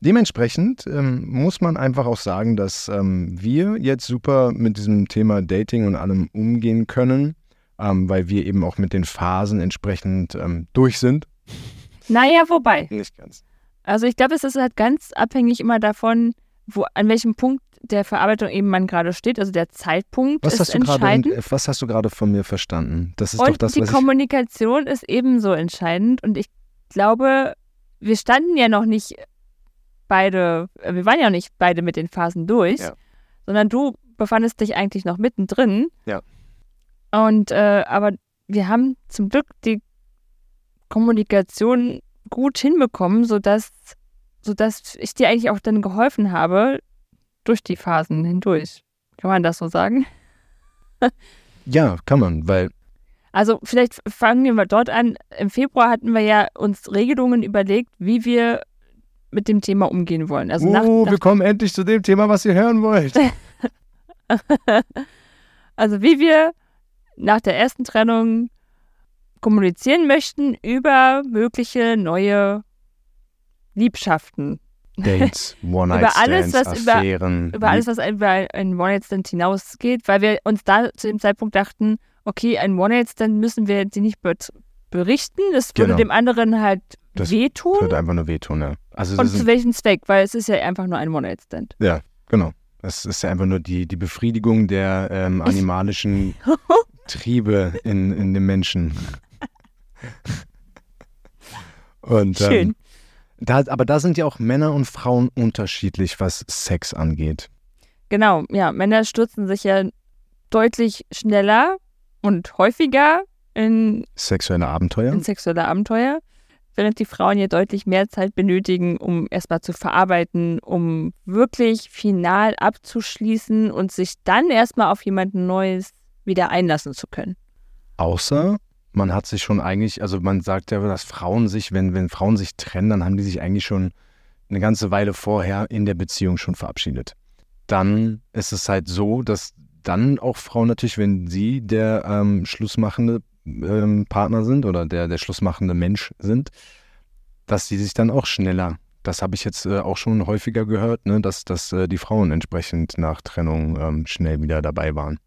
dementsprechend ähm, muss man einfach auch sagen, dass ähm, wir jetzt super mit diesem Thema Dating und allem umgehen können, ähm, weil wir eben auch mit den Phasen entsprechend ähm, durch sind. Naja, wobei. Nicht ganz. Also ich glaube, es ist halt ganz abhängig immer davon, wo, an welchem Punkt der Verarbeitung eben man gerade steht. Also der Zeitpunkt Was ist hast, du gerade, entscheidend. was hast du gerade von mir verstanden? Das ist und doch das, die was ich... Kommunikation ist ebenso entscheidend. Und ich glaube, wir standen ja noch nicht beide, äh, wir waren ja noch nicht beide mit den Phasen durch, Ja. sondern du befandest dich eigentlich noch mittendrin. Ja. Und äh, aber wir haben zum Glück die Kommunikation gut hinbekommen, sodass, sodass ich dir eigentlich auch dann geholfen habe durch die Phasen hindurch. Kann man das so sagen? Ja, kann man, weil Also vielleicht fangen wir mal dort an. Im Februar hatten wir ja uns Regelungen überlegt, wie wir mit dem Thema umgehen wollen. Also nach, oh, nach, wir kommen endlich zu dem Thema, was ihr hören wollt. also wie wir nach der ersten Trennung kommunizieren möchten über mögliche neue Liebschaften. Dates, One-Night-Stands, Über alles, was über- Affären. Über alles, was über ein One-Night-Stand hinausgeht, weil wir uns da zu dem Zeitpunkt dachten, okay, ein One-Night-Stand müssen wir jetzt nicht be berichten. Das würde Genau. dem anderen halt Das wehtun. Würde einfach nur wehtun, ja. Also Und das zu welchem Zweck? Weil es ist ja einfach nur ein One-Night-Stand. ja, genau. Es ist ja einfach nur die, die Befriedigung der ähm, animalischen Triebe in, in dem Menschen. Und, Schön. Ähm, da, aber da sind ja auch Männer und Frauen unterschiedlich, was Sex angeht. Genau, ja, Männer stürzen sich ja deutlich schneller und häufiger in, Sexuelle Abenteuer. in sexuelle Abenteuer, während die Frauen ja deutlich mehr Zeit benötigen, um erstmal zu verarbeiten, um wirklich final abzuschließen und sich dann erstmal auf jemanden Neues wieder einlassen zu können. Außer man hat sich schon eigentlich, also man sagt ja, dass Frauen sich, wenn, wenn Frauen sich trennen, dann haben die sich eigentlich schon eine ganze Weile vorher in der Beziehung schon verabschiedet. Dann ist es halt so, dass dann auch Frauen natürlich, wenn sie der ähm, schlussmachende ähm, Partner sind oder der, der schlussmachende Mensch sind, dass sie sich dann auch schneller, das habe ich jetzt äh, auch schon häufiger gehört, ne, dass, dass äh, die Frauen entsprechend nach Trennung ähm, schnell wieder dabei waren.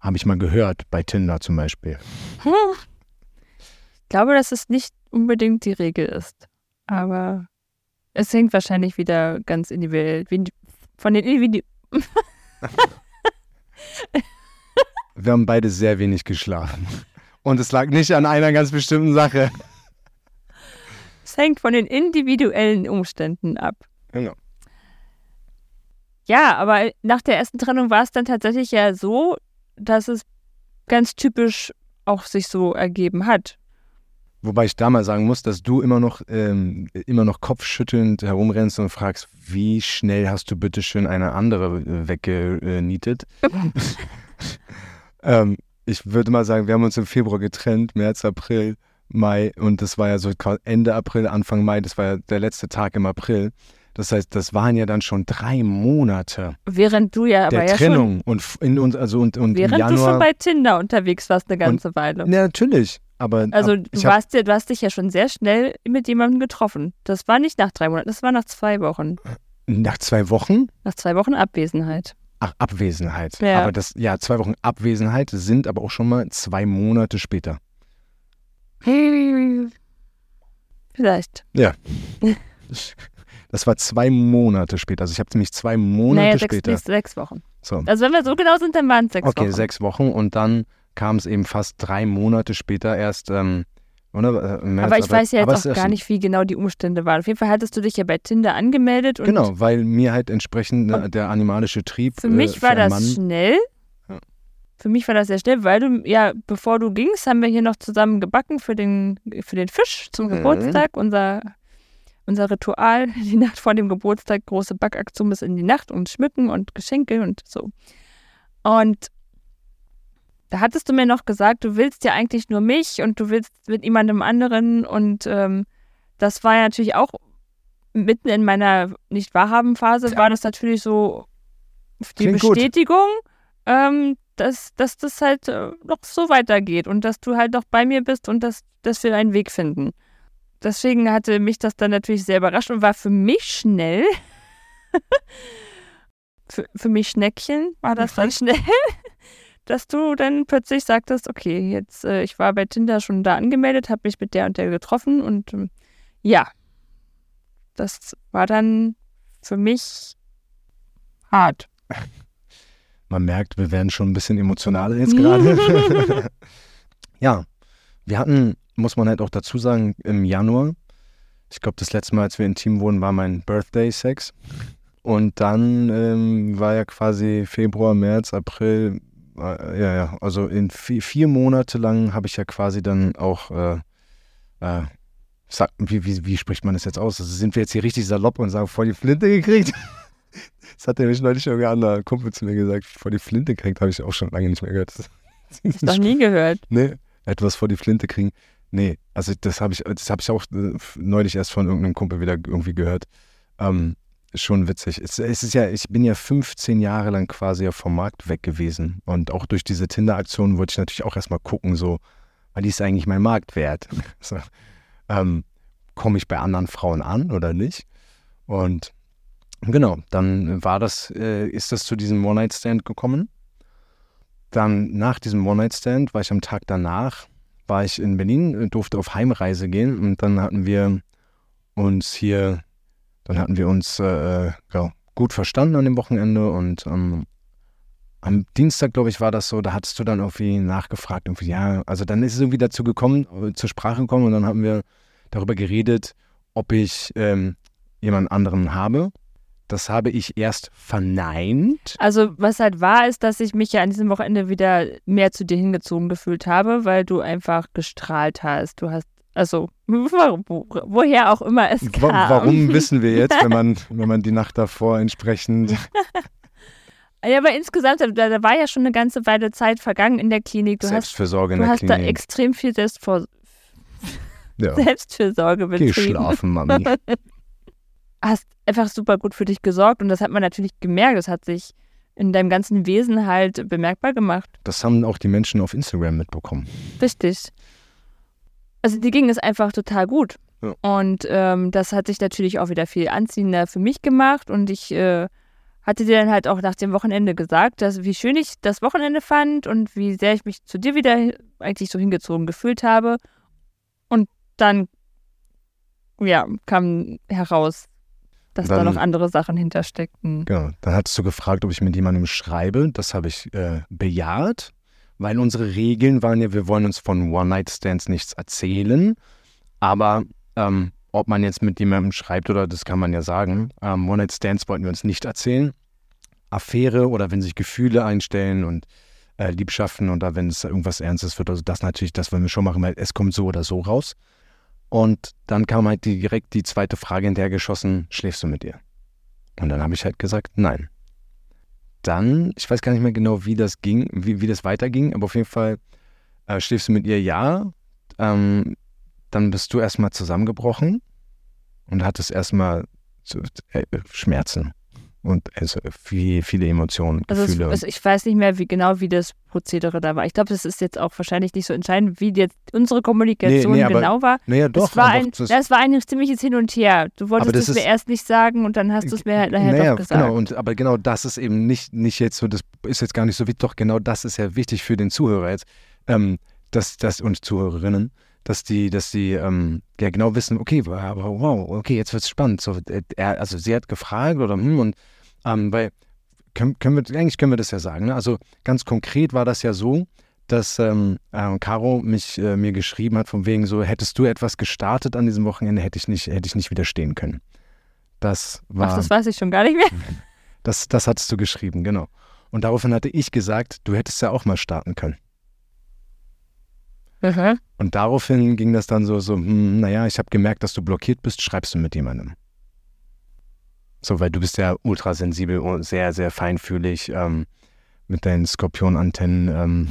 Habe ich mal gehört, bei Tinder zum Beispiel. Ich glaube, dass es nicht unbedingt die Regel ist. Aber es hängt wahrscheinlich wieder ganz individuell von den Individuen. Wir haben beide sehr wenig geschlafen. Und es lag nicht an einer ganz bestimmten Sache. Es hängt von den individuellen Umständen ab. Genau. Ja, aber nach der ersten Trennung war es dann tatsächlich ja so, dass es ganz typisch auch sich so ergeben hat. Wobei ich da mal sagen muss, dass du immer noch, ähm, immer noch kopfschüttelnd herumrennst und fragst, wie schnell hast du bitte schön eine andere äh, weggenietet? ähm, ich würde mal sagen, wir haben uns im Februar getrennt, März, April, Mai und das war ja so Ende April, Anfang Mai, das war ja der letzte Tag im April. Das heißt, das waren ja dann schon drei Monate Während du ja aber der ja schon, Trennung und f- in uns also und, und während Januar. du schon bei Tinder unterwegs warst eine ganze Weile. ja, natürlich, aber Also ab, du, warst ja, du hast dich ja schon sehr schnell mit jemandem getroffen. Das war nicht nach drei Monaten, das war nach zwei Wochen. nach zwei Wochen Nach zwei Wochen Abwesenheit. Ach, Abwesenheit. Ja. Aber das, ja, zwei Wochen Abwesenheit sind aber auch schon mal zwei Monate später. Vielleicht. Das war zwei Monate später. Also ich habe nämlich zwei Monate naja, sechs, später. sechs Wochen. So. Also wenn wir so genau sind, dann waren es sechs Okay, Wochen. sechs Wochen und dann kam es eben fast drei Monate später erst, ähm, oder? Äh, aber ich weiß ja aber jetzt auch gar nicht, wie genau die Umstände waren. Auf jeden Fall hattest du dich ja bei Tinder angemeldet und Genau, weil mir halt entsprechend ne, der animalische Trieb. für mich äh, war einen das Mann, schnell. Ja. Für mich war das sehr schnell, weil du, ja, bevor du gingst, haben wir hier noch zusammen gebacken für den, für den Fisch zum Mhm. Geburtstag. Unser, unser Ritual, die Nacht vor dem Geburtstag, große Backaktion bis in die Nacht und Schmücken und Geschenke und so. Und da hattest du mir noch gesagt, du willst ja eigentlich nur mich und du willst mit niemandem anderen. Und ähm, das war ja natürlich auch mitten in meiner Nicht-Wahrhaben-Phase, war das natürlich so die Klingt. Bestätigung, ähm, dass, dass das halt äh, noch so weitergeht und dass du halt noch bei mir bist und dass, dass wir einen Weg finden. Deswegen hatte mich das dann natürlich sehr überrascht und war für mich schnell, für, für mich Schneckchen war das dann schnell, dass du dann plötzlich sagtest, okay, jetzt, äh, ich war bei Tinder schon da angemeldet, habe mich mit der und der getroffen und ähm, ja, das war dann für mich hart. Man merkt, wir werden schon ein bisschen emotionaler jetzt gerade. ja, wir hatten, muss man halt auch dazu sagen, im Januar, ich glaube, das letzte Mal, als wir intim wurden, war mein Birthday-Sex. Und dann ähm, war ja quasi Februar, März, April, äh, ja, ja, also in vier, vier Monate lang habe ich ja quasi dann auch, äh, äh, sag, wie, wie, wie spricht man das jetzt aus? Also sind wir jetzt hier richtig salopp und sagen, voll die Flinte gekriegt? das hat nämlich neulich irgendein anderer Kumpel zu mir gesagt, vor die Flinte gekriegt, habe ich auch schon lange nicht mehr gehört. Das ist noch nie gehört. Nee, etwas vor die Flinte kriegen. Nee, also das habe ich, das habe ich auch äh, neulich erst von irgendeinem Kumpel wieder irgendwie gehört. Ähm, schon witzig. Es, es, ist ja, ich bin ja 15 Jahre lang quasi vom Markt weg gewesen. Und auch durch diese Tinder-Aktion wollte ich natürlich auch erstmal gucken, so, weil die ist eigentlich mein Marktwert. so, ähm, Komme ich bei anderen Frauen an oder nicht? Und genau, dann war das, äh, ist das zu diesem One-Night-Stand gekommen. Dann nach diesem One-Night-Stand war ich am Tag danach, war ich in Berlin, durfte auf Heimreise gehen und dann hatten wir uns hier dann hatten wir uns äh, ja, gut verstanden an dem Wochenende und ähm, am Dienstag, glaube ich, war das so, da hattest du dann irgendwie nachgefragt, irgendwie, ja, also dann ist es irgendwie dazu gekommen, äh, zur Sprache gekommen und dann haben wir darüber geredet, ob ich ähm, jemand anderen habe. Das habe ich erst verneint. Also, was halt war, ist, dass ich mich ja an diesem Wochenende wieder mehr zu dir hingezogen gefühlt habe, weil du einfach gestrahlt hast. Du hast also, woher auch immer es kam. Warum wissen wir jetzt, wenn man, wenn man die Nacht davor entsprechend. Ja, aber insgesamt, da, da, war ja schon eine ganze Weile Zeit vergangen in der Klinik. Du Selbstfürsorge hast, in der Klinik. Du hast da extrem viel Selbstvor ja. Selbstfürsorge betrieben. Geh schlafen, Mami. Hast einfach super gut für dich gesorgt und das hat man natürlich gemerkt. Das hat sich in deinem ganzen Wesen halt bemerkbar gemacht. Das haben auch die Menschen auf Instagram mitbekommen. Richtig also die ging es einfach total gut. Ja. Und ähm, das hat sich natürlich auch wieder viel anziehender für mich gemacht. Und ich äh, hatte dir dann halt auch nach dem Wochenende gesagt, dass wie schön ich das Wochenende fand und wie sehr ich mich zu dir wieder eigentlich so hingezogen gefühlt habe. Und dann, ja, kam heraus, dass dann, da noch andere Sachen hintersteckten. Genau. Dann hattest du gefragt, ob ich mit jemandem schreibe. Das habe ich äh, bejaht weil unsere Regeln waren ja, wir wollen uns von One-Night-Stands nichts erzählen, aber ähm, ob man jetzt mit jemandem schreibt oder das kann man ja sagen, ähm, One-Night-Stands wollten wir uns nicht erzählen. Affäre oder wenn sich Gefühle einstellen und äh, Liebschaften oder wenn es irgendwas Ernstes wird, also das natürlich, das wollen wir schon machen, weil es kommt so oder so raus. Und dann kam halt direkt die zweite Frage hinterhergeschossen, schläfst du mit ihr? Und dann habe ich halt gesagt, nein dann, ich weiß gar nicht mehr genau, wie das ging, wie, wie das weiterging, aber auf jeden Fall äh, schläfst du mit ihr ja. Ähm, dann bist du erstmal zusammengebrochen und hattest erstmal äh, Schmerzen und also viel, viele Emotionen, also Gefühle. Es, also ich weiß nicht mehr wie genau, wie das Prozedere da war. Ich glaube, das ist jetzt auch wahrscheinlich nicht so entscheidend, wie jetzt unsere Kommunikation nee, nee, genau aber, war. Naja, doch. Es war, ein, das, das war ein ziemliches Hin und Her. Du wolltest es mir erst nicht sagen und dann hast du es mir halt nachher naja, doch gesagt. Genau, und, aber genau das ist eben nicht, nicht jetzt so, das ist jetzt gar nicht so wichtig, doch genau das ist ja wichtig für den Zuhörer jetzt, ähm, dass, dass, und Zuhörerinnen, dass die, dass die ähm, ja genau wissen, okay, aber wow, okay, jetzt wird es spannend. So, äh, er, also sie hat gefragt oder hm, und ähm, weil können, können wir, eigentlich können wir das ja sagen. Ne? Also ganz konkret war das ja so, dass ähm, äh, Caro mich äh, mir geschrieben hat, von wegen so, hättest du etwas gestartet an diesem Wochenende, hätte ich nicht, hätte ich nicht widerstehen können. Das war. Ach, das weiß ich schon gar nicht mehr. Das, das hattest du geschrieben, genau. Und daraufhin hatte ich gesagt, du hättest ja auch mal starten können. Mhm. Und daraufhin ging das dann so, so, hm, naja, ich habe gemerkt, dass du blockiert bist, schreibst du mit jemandem. So, weil du bist ja ultrasensibel und sehr, sehr feinfühlig ähm, mit deinen Skorpionantennen. Ähm,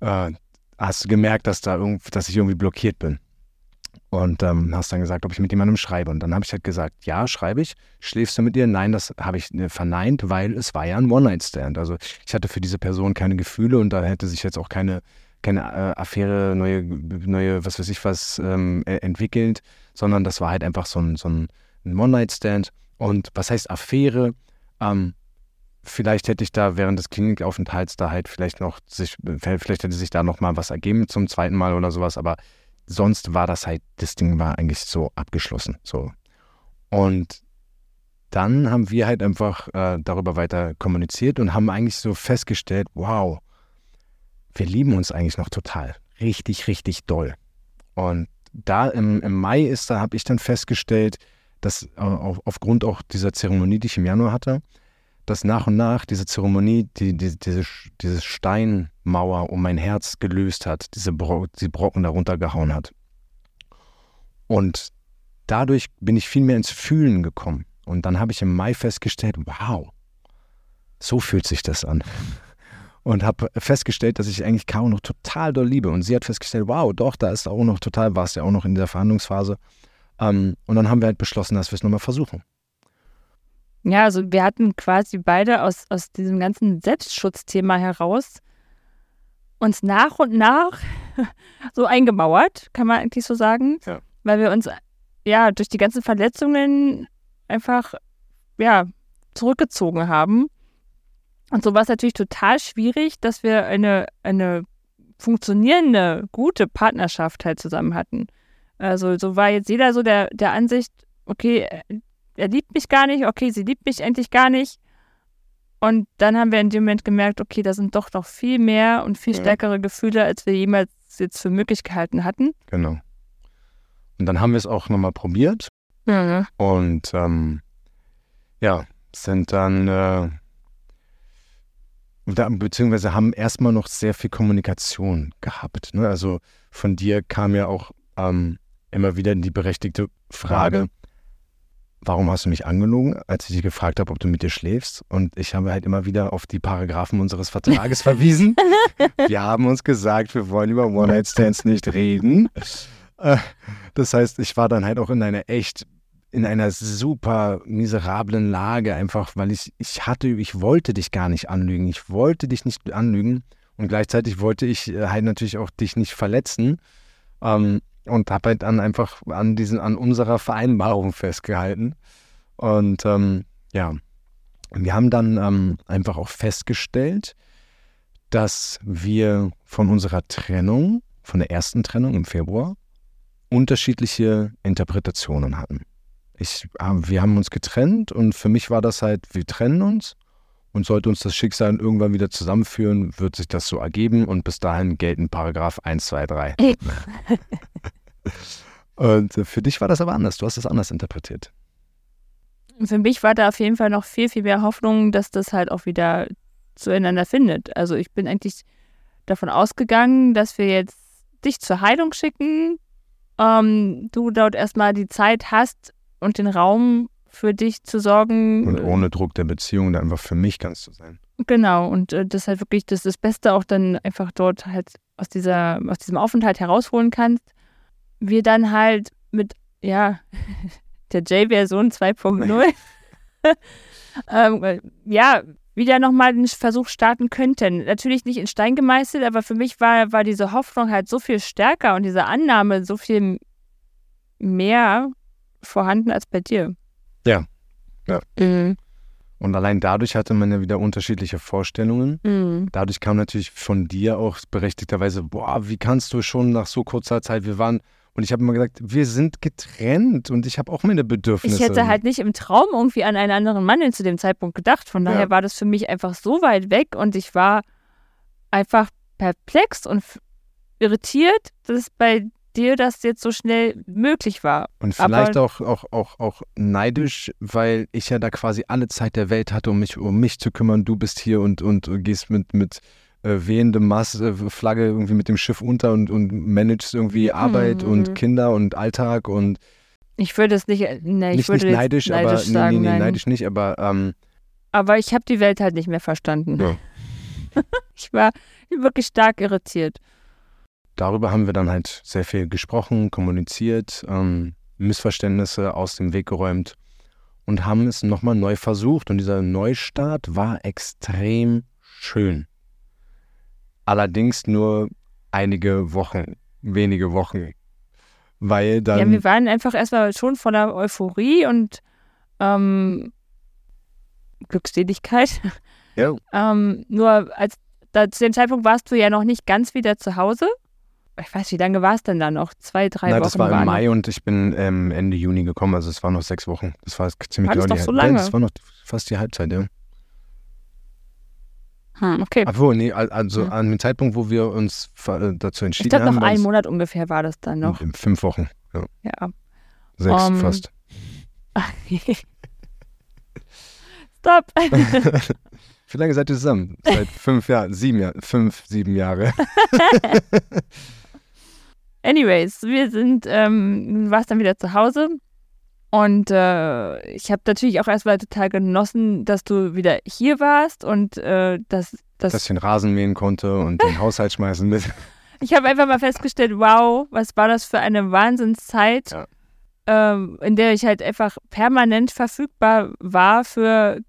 äh, hast du gemerkt, dass, da irgend, dass ich irgendwie blockiert bin. Und ähm, hast dann gesagt, ob ich mit jemandem schreibe. Und dann habe ich halt gesagt, ja, schreibe ich. Schläfst du mit ihr? Nein, das habe ich äh, verneint, weil es war ja ein One-Night-Stand. Also ich hatte für diese Person keine Gefühle und da hätte sich jetzt auch keine, keine äh, Affäre, neue, neue, was weiß ich was, ähm, e-, entwickelt, sondern das war halt einfach so ein, so ein, ein One-Night-Stand. Und was heißt Affäre? Ähm, vielleicht hätte ich da während des Klinikaufenthalts da halt vielleicht noch sich, vielleicht hätte sich da noch mal was ergeben zum zweiten Mal oder sowas, aber sonst war das halt, das Ding war eigentlich so abgeschlossen. So. Und dann haben wir halt einfach äh, darüber weiter kommuniziert und haben eigentlich so festgestellt, wow, wir lieben uns eigentlich noch total. Richtig, richtig doll. Und da im, im Mai ist, da habe ich dann festgestellt, dass äh, auf, aufgrund auch dieser Zeremonie, die ich im Januar hatte, dass nach und nach diese Zeremonie die, die, diese, diese Steinmauer um mein Herz gelöst hat, diese Bro die Brocken darunter gehauen hat. Und dadurch bin ich viel mehr ins Fühlen gekommen. Und dann habe ich im Mai festgestellt, wow, so fühlt sich das an. Und habe festgestellt, dass ich eigentlich Caro noch total doll liebe. Und sie hat festgestellt, wow, doch, da ist auch noch total, war es ja auch noch in der Verhandlungsphase. Ähm, und dann haben wir halt beschlossen, dass wir es nochmal versuchen. Ja, also wir hatten quasi beide aus, aus diesem ganzen Selbstschutzthema heraus uns nach und nach so eingemauert, kann man eigentlich so sagen. Ja. Weil wir uns ja durch die ganzen Verletzungen einfach ja zurückgezogen haben. Und so war es natürlich total schwierig, dass wir eine, eine funktionierende, gute Partnerschaft halt zusammen hatten. Also so war jetzt jeder so der, der Ansicht, okay, er liebt mich gar nicht, okay, sie liebt mich endlich gar nicht. Und dann haben wir in dem Moment gemerkt, okay, da sind doch noch viel mehr und viel stärkere Gefühle, als wir jemals jetzt für möglich gehalten hatten. Genau. Und dann haben wir es auch nochmal probiert. Ja. Und ähm, ja, sind dann, äh, da, beziehungsweise haben erstmal noch sehr viel Kommunikation gehabt. Ne? Also von dir kam ja auch ähm, immer wieder die berechtigte Frage, warum hast du mich angelogen, als ich dich gefragt habe, ob du mit dir schläfst? Und ich habe halt immer wieder auf die Paragraphen unseres Vertrages verwiesen. Wir haben uns gesagt, wir wollen über One-Night-Stands nicht reden. Äh, das heißt, ich war dann halt auch in einer echt, in einer super miserablen Lage, einfach weil ich, ich hatte, ich wollte dich gar nicht anlügen. Ich wollte dich nicht anlügen. Und gleichzeitig wollte ich äh, halt natürlich auch dich nicht verletzen. Ähm, und habe halt dann einfach an diesen, an unserer Vereinbarung festgehalten. Und ähm, ja, wir haben dann ähm, einfach auch festgestellt, dass wir von unserer Trennung, von der ersten Trennung im Februar, unterschiedliche Interpretationen hatten. Ich, äh, wir haben uns getrennt und für mich war das halt, wir trennen uns und sollte uns das Schicksal irgendwann wieder zusammenführen, wird sich das so ergeben und bis dahin gelten Paragraph 1, 2, 3. und für dich war das aber anders. Du hast es anders interpretiert. Für mich war da auf jeden Fall noch viel, viel mehr Hoffnung, dass das halt auch wieder zueinander findet. Also ich bin eigentlich davon ausgegangen, dass wir jetzt dich zur Heilung schicken, ähm, du dort erstmal die Zeit hast und den Raum für dich zu sorgen. Und ohne Druck der Beziehung dann einfach für mich ganz zu sein. Genau, und äh, das halt wirklich das, das Beste auch dann einfach dort halt aus, dieser, aus diesem Aufenthalt herausholen kannst. Wir dann halt mit, ja, der J-Version 2.0, ähm, ja, wieder nochmal einen Versuch starten könnten. Natürlich nicht in Stein gemeißelt, aber für mich war, war diese Hoffnung halt so viel stärker und diese Annahme so viel mehr vorhanden als bei dir. Ja. ja. Mhm. Und allein dadurch hatte man ja wieder unterschiedliche Vorstellungen. Mhm. Dadurch kam natürlich von dir auch berechtigterweise, boah, wie kannst du schon nach so kurzer Zeit, wir waren, und ich habe immer gesagt, wir sind getrennt und ich habe auch meine Bedürfnisse. Ich hätte halt nicht im Traum irgendwie an einen anderen Mann zu dem Zeitpunkt gedacht. Von daher ja. war das für mich einfach so weit weg und ich war einfach perplex und irritiert, dass bei dir das jetzt so schnell möglich war. Und vielleicht auch, auch, auch, auch neidisch, weil ich ja da quasi alle Zeit der Welt hatte, um mich um mich zu kümmern. Du bist hier und, und gehst mit, mit äh, wehendem Mast, äh, Flagge irgendwie mit dem Schiff unter und, und managst irgendwie Arbeit mhm. und Kinder und Alltag und ich würde es nicht, ne, ich nicht, würde nicht neidisch, neidisch aber sagen, nee, nee, nee, neidisch nicht, aber ähm, aber ich habe die Welt halt nicht mehr verstanden. Ja. ich war wirklich stark irritiert darüber haben wir dann halt sehr viel gesprochen, kommuniziert, ähm, Missverständnisse aus dem Weg geräumt und haben es nochmal neu versucht. Und dieser Neustart war extrem schön. Allerdings nur einige Wochen, wenige Wochen. Weil dann. Ja, wir waren einfach erstmal schon voller Euphorie und ähm, Glückseligkeit. Ja. Ähm, nur als da, zu dem Zeitpunkt warst du ja noch nicht ganz wieder zu Hause. Ich weiß, wie lange war es denn da noch? Zwei, drei Nein, Wochen? das war im noch. Mai und ich bin ähm, Ende Juni gekommen, also es waren noch sechs Wochen. Das war ziemlich War das genau doch so lange? Das war noch fast die Halbzeit, ja. Hm, okay. Obwohl, nee, al- also Hm. an dem Zeitpunkt, wo wir uns äh, dazu Ich entschieden glaube, haben, noch war einen es Monat ungefähr war das dann noch. in fünf Wochen. Ja, Ja. sechs Um, fast. Stop. Wie lange seid ihr zusammen? Seit fünf Jahren, sieben Jahren, fünf, sieben Jahre. Anyways, wir sind, ähm, du warst dann wieder zu Hause und äh, ich habe natürlich auch erstmal total genossen, dass du wieder hier warst und äh, dass, dass Dass ich den Rasen mähen konnte und den Haushalt schmeißen mit. ich habe einfach mal festgestellt, wow, was war das für eine Wahnsinnszeit, Ja. ähm, in der ich halt einfach permanent verfügbar war für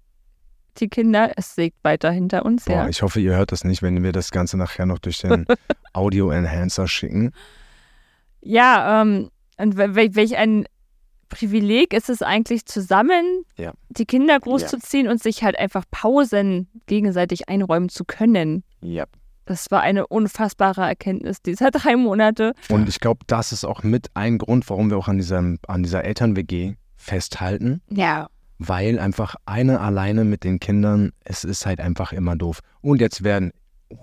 die Kinder. Es sägt weiter hinter uns, Boah, ja. ich hoffe, ihr hört das nicht, wenn wir das Ganze nachher noch durch den Audio-Enhancer schicken. Ja, ähm, und wel- wel- welch ein Privileg ist es eigentlich zusammen, Ja. die Kinder großzuziehen und sich halt einfach Pausen gegenseitig einräumen zu können. Ja. Das war eine unfassbare Erkenntnis dieser drei Monate. Und ich glaube, das ist auch mit ein Grund, warum wir auch an, diesem, an dieser Eltern-WG festhalten. Ja. weil einfach eine alleine mit den Kindern, es ist halt einfach immer doof. Und jetzt werden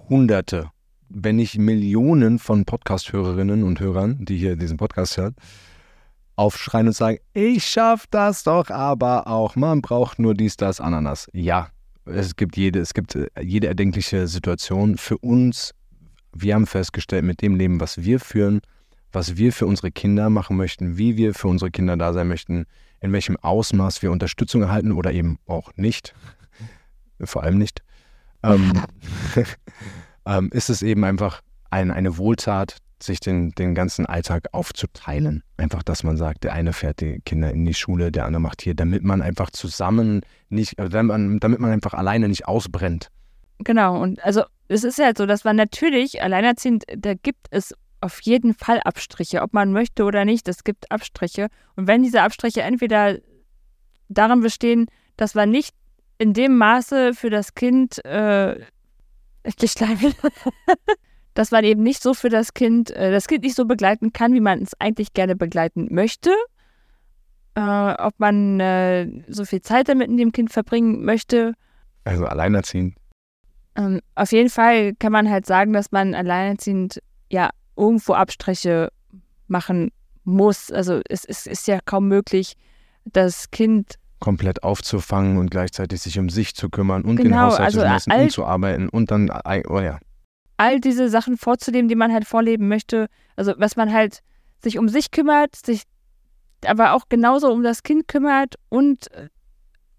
Hunderte, wenn nicht Millionen von Podcast-Hörerinnen und Hörern, die hier diesen Podcast hören, aufschreien und sagen, ich schaff das doch aber auch. Man braucht nur dies, das, Ananas. Ja, es gibt jede, es gibt äh, jede erdenkliche Situation für uns. Wir haben festgestellt, mit dem Leben, was wir führen, was wir für unsere Kinder machen möchten, wie wir für unsere Kinder da sein möchten, in welchem Ausmaß wir Unterstützung erhalten oder eben auch nicht, vor allem nicht, ähm, ähm, ist es eben einfach ein, eine Wohltat, sich den, den ganzen Alltag aufzuteilen. Einfach, dass man sagt, der eine fährt die Kinder in die Schule, der andere macht hier, damit man einfach zusammen nicht, äh, damit man, damit man einfach alleine nicht ausbrennt. Genau. Und also es ist halt so, dass man natürlich alleinerziehend, da gibt es auf jeden Fall Abstriche, ob man möchte oder nicht, es gibt Abstriche. Und wenn diese Abstriche entweder darin bestehen, dass man nicht in dem Maße für das Kind äh, geschlagen dass man eben nicht so für das Kind, äh, das Kind nicht so begleiten kann, wie man es eigentlich gerne begleiten möchte. Äh, ob man äh, so viel Zeit damit mit dem Kind verbringen möchte. Also alleinerziehend. Ähm, auf jeden Fall kann man halt sagen, dass man alleinerziehend ja irgendwo Abstriche machen muss. Also es, es ist ja kaum möglich, das Kind komplett aufzufangen und gleichzeitig sich um sich zu kümmern und den Genau, Haushalt also zu schmeißen all- und zu arbeiten und dann, oh ja, all diese Sachen vorzuleben, die man halt vorleben möchte. Also was man halt sich um sich kümmert, sich aber auch genauso um das Kind kümmert und äh,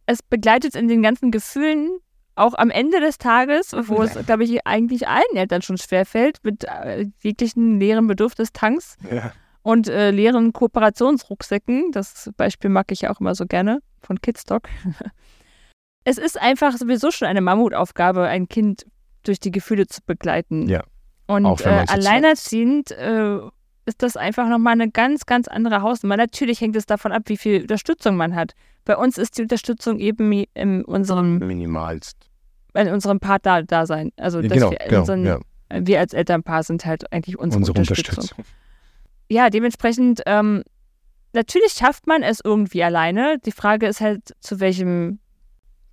es begleitet in den ganzen Gefühlen, auch am Ende des Tages, wo es, glaube ich, eigentlich allen Eltern schon schwerfällt, mit äh, jeglichen leeren Bedürfnistanks ja. und äh, leeren Kooperationsrucksäcken. Das Beispiel mag ich ja auch immer so gerne von Kidstock. es ist einfach sowieso schon eine Mammutaufgabe, ein Kind durch die Gefühle zu begleiten. Ja. Und äh, alleinerziehend äh, ist das einfach nochmal eine ganz, ganz andere Hausnummer. Natürlich hängt es davon ab, wie viel Unterstützung man hat. Bei uns ist die Unterstützung eben in unserem, minimalst. in unserem Partner-Dasein. Also, Ja, dass genau, wir, genau, unseren, ja. wir als Elternpaar sind halt eigentlich unsere, unsere Unterstützung. Unterstützung. Ja, dementsprechend, ähm, natürlich schafft man es irgendwie alleine. Die Frage ist halt, zu welchem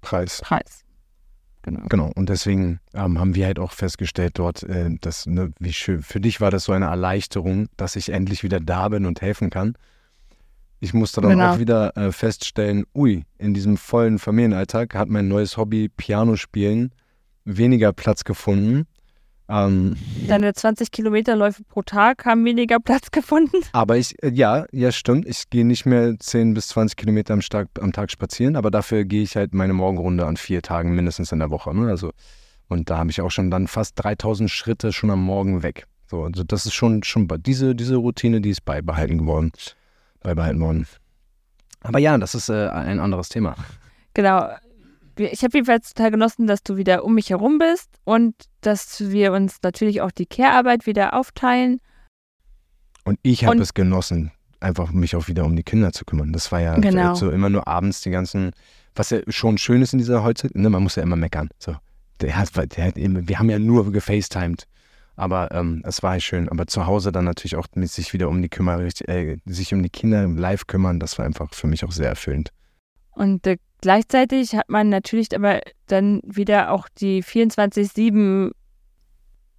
Preis. Preis. Genau. Genau, und deswegen ähm, haben wir halt auch festgestellt dort, äh, dass, ne, wie schön, für dich war das so eine Erleichterung, dass ich endlich wieder da bin und helfen kann. Ich musste dann Genau. auch wieder äh, feststellen, ui, in diesem vollen Familienalltag hat mein neues Hobby Piano spielen weniger Platz gefunden. Ähm, Deine 20 Kilometerläufe pro Tag haben weniger Platz gefunden. aber ich, äh, ja, ja, stimmt, ich gehe nicht mehr 10 bis 20 Kilometer am, Tag, am Tag spazieren, aber dafür gehe ich halt meine Morgenrunde an vier Tagen mindestens in der Woche. Ne? Also, und da habe ich auch schon dann fast 3000 Schritte schon am Morgen weg. So, also das ist schon, schon diese, diese Routine, die ist beibehalten geworden. Beibehalten worden. Aber ja, das ist äh, ein anderes Thema. Genau. Ich habe jedenfalls total genossen, dass du wieder um mich herum bist und dass wir uns natürlich auch die Care-Arbeit wieder aufteilen. Und ich habe es genossen, einfach mich auch wieder um die Kinder zu kümmern. Das war ja Genau. so immer nur abends die ganzen was ja schon schön ist in dieser Heutzutage, ne, man muss ja immer meckern. So, der hat, der hat, wir haben ja nur gefacetimed. Aber ähm, es war schön. Aber zu Hause dann natürlich auch mit sich wieder um die Kümmer, äh, sich um die Kinder live kümmern, das war einfach für mich auch sehr erfüllend. Und äh, gleichzeitig hat man natürlich aber dann wieder auch die 24-7,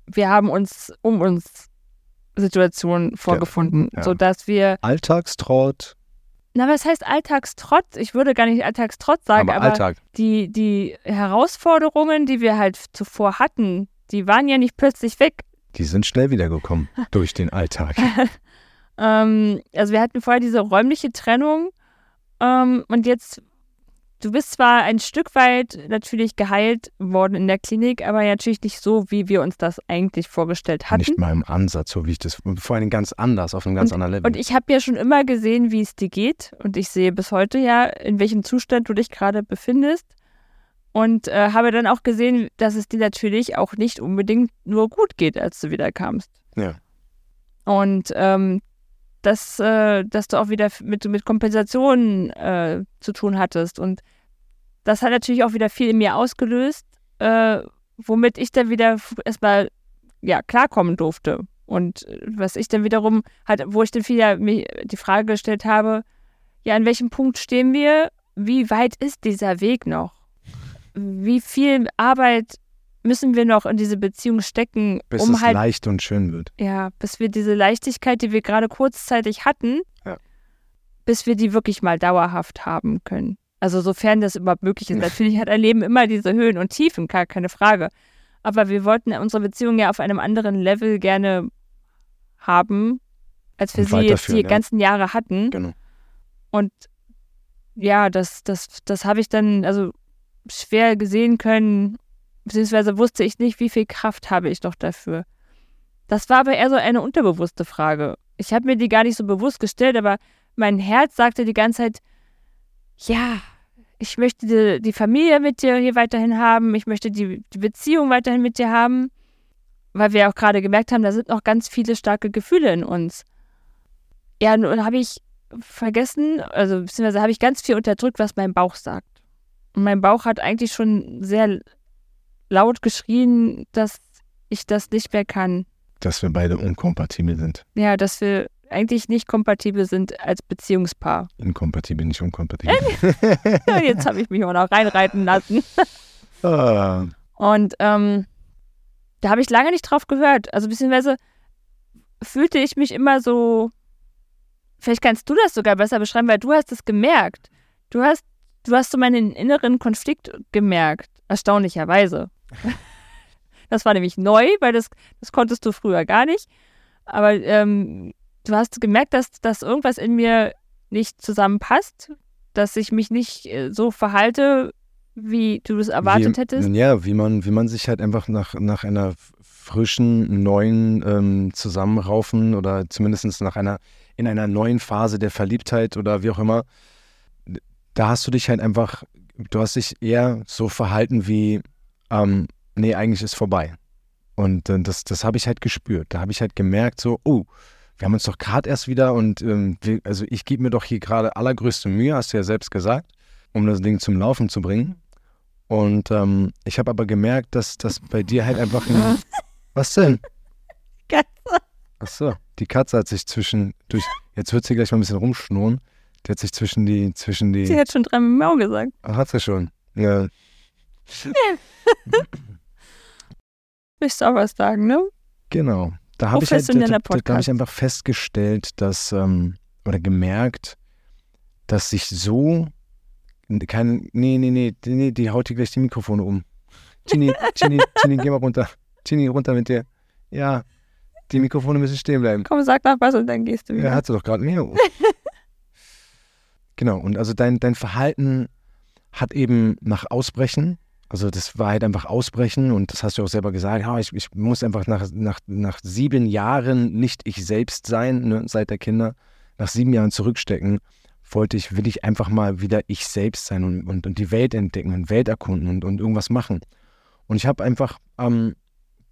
wir haben uns um uns Situation vorgefunden, ja, ja. sodass wir. Alltagstrott. Na, was heißt Alltagstrotz? Ich würde gar nicht Alltagstrotz sagen, aber, aber Alltag. die, die Herausforderungen, die wir halt zuvor hatten, die waren ja nicht plötzlich weg. Die sind schnell wiedergekommen durch den Alltag. ähm, also wir hatten vorher diese räumliche Trennung ähm, und jetzt Du bist zwar ein Stück weit natürlich geheilt worden in der Klinik, aber natürlich nicht so, wie wir uns das eigentlich vorgestellt hatten. Nicht mal im Ansatz, so wie ich das, vor allem ganz anders, auf einem ganz und, anderen Level. Und ich habe ja schon immer gesehen, wie es dir geht und ich sehe bis heute ja, in welchem Zustand du dich gerade befindest und äh, habe dann auch gesehen, dass es dir natürlich auch nicht unbedingt nur gut geht, als du wieder kamst. Ja. Und ähm, dass, äh, dass du auch wieder mit, mit Kompensationen äh, zu tun hattest. Und das hat natürlich auch wieder viel in mir ausgelöst, äh, womit ich dann wieder erstmal ja, klarkommen durfte. Und äh, was ich dann wiederum halt, wo ich dann wieder mir die Frage gestellt habe, ja, an welchem Punkt stehen wir? Wie weit ist dieser Weg noch? Wie viel Arbeit müssen wir noch in diese Beziehung stecken, bis um es halt, leicht und schön wird. Ja, bis wir diese Leichtigkeit, die wir gerade kurzzeitig hatten, ja. bis wir die wirklich mal dauerhaft haben können. Also sofern das überhaupt möglich ist. Natürlich hat ein Leben immer diese Höhen und Tiefen, gar keine Frage. Aber wir wollten unsere Beziehung ja auf einem anderen Level gerne haben, als wir sie jetzt die ja. ganzen Jahre hatten. Genau. Und ja, das, das, das habe ich dann also schwer gesehen können beziehungsweise wusste ich nicht, wie viel Kraft habe ich noch dafür. Das war aber eher so eine unterbewusste Frage. Ich habe mir die gar nicht so bewusst gestellt, aber mein Herz sagte die ganze Zeit, ja, ich möchte die, die Familie mit dir hier weiterhin haben, ich möchte die, die Beziehung weiterhin mit dir haben, weil wir auch gerade gemerkt haben, da sind noch ganz viele starke Gefühle in uns. Ja, nun habe ich vergessen, also beziehungsweise habe ich ganz viel unterdrückt, was mein Bauch sagt. Und mein Bauch hat eigentlich schon sehr laut geschrien, dass ich das nicht mehr kann. Dass wir beide unkompatibel sind. Ja, dass wir eigentlich nicht kompatibel sind als Beziehungspaar. Inkompatibel, nicht unkompatibel. Jetzt habe ich mich auch noch reinreiten lassen. ah. Und ähm, da habe ich lange nicht drauf gehört. Also beziehungsweise fühlte ich mich immer so, vielleicht kannst du das sogar besser beschreiben, weil du hast es gemerkt. Du hast, du hast so meinen inneren Konflikt gemerkt, erstaunlicherweise. Das war nämlich neu, weil das, das konntest du früher gar nicht. Aber ähm, du hast gemerkt, dass, dass irgendwas in mir nicht zusammenpasst, dass ich mich nicht äh, so verhalte, wie du es erwartet wie, hättest. Ja, wie man, wie man sich halt einfach nach, nach einer frischen, neuen ähm, Zusammenraufen oder zumindest nach einer, in einer neuen Phase der Verliebtheit oder wie auch immer, da hast du dich halt einfach, du hast dich eher so verhalten wie, ähm, nee, eigentlich ist vorbei. Und äh, das, das habe ich halt gespürt. Da habe ich halt gemerkt, so, oh, wir haben uns doch gerade erst wieder und ähm, wir, also ich gebe mir doch hier gerade allergrößte Mühe, hast du ja selbst gesagt, um das Ding zum Laufen zu bringen. Und ähm, ich habe aber gemerkt, dass das bei dir halt einfach ein. Was denn? Katze. Ach so, die Katze hat sich zwischen durch. Jetzt wird sie gleich mal ein bisschen rumschnurren. Die hat sich zwischen die zwischen die. Sie hat schon dreimal Mau gesagt. Ach, hat sie schon. Ja. Willst du auch was sagen, ne? Genau. Da habe ich, halt, da, da, da hab ich einfach festgestellt, dass, ähm, oder gemerkt, dass sich so kein, nee, nee, nee, nee, die haut hier gleich die Mikrofone um. Tini, Tini, Tini, geh mal runter. Tini, runter mit dir. Ja, die Mikrofone müssen stehen bleiben. Komm, sag nach was und dann gehst du wieder. Ja, hat sie doch gerade. genau, und also dein, dein Verhalten hat eben nach Ausbrechen also das war halt einfach Ausbrechen und das hast du auch selber gesagt, ja, ich, ich muss einfach nach, nach, nach sieben Jahren nicht ich selbst sein, ne, seit der Kinder, nach sieben Jahren zurückstecken, wollte ich, will ich einfach mal wieder ich selbst sein und, und, und die Welt entdecken und Welt erkunden und, und irgendwas machen. Und ich habe einfach ähm,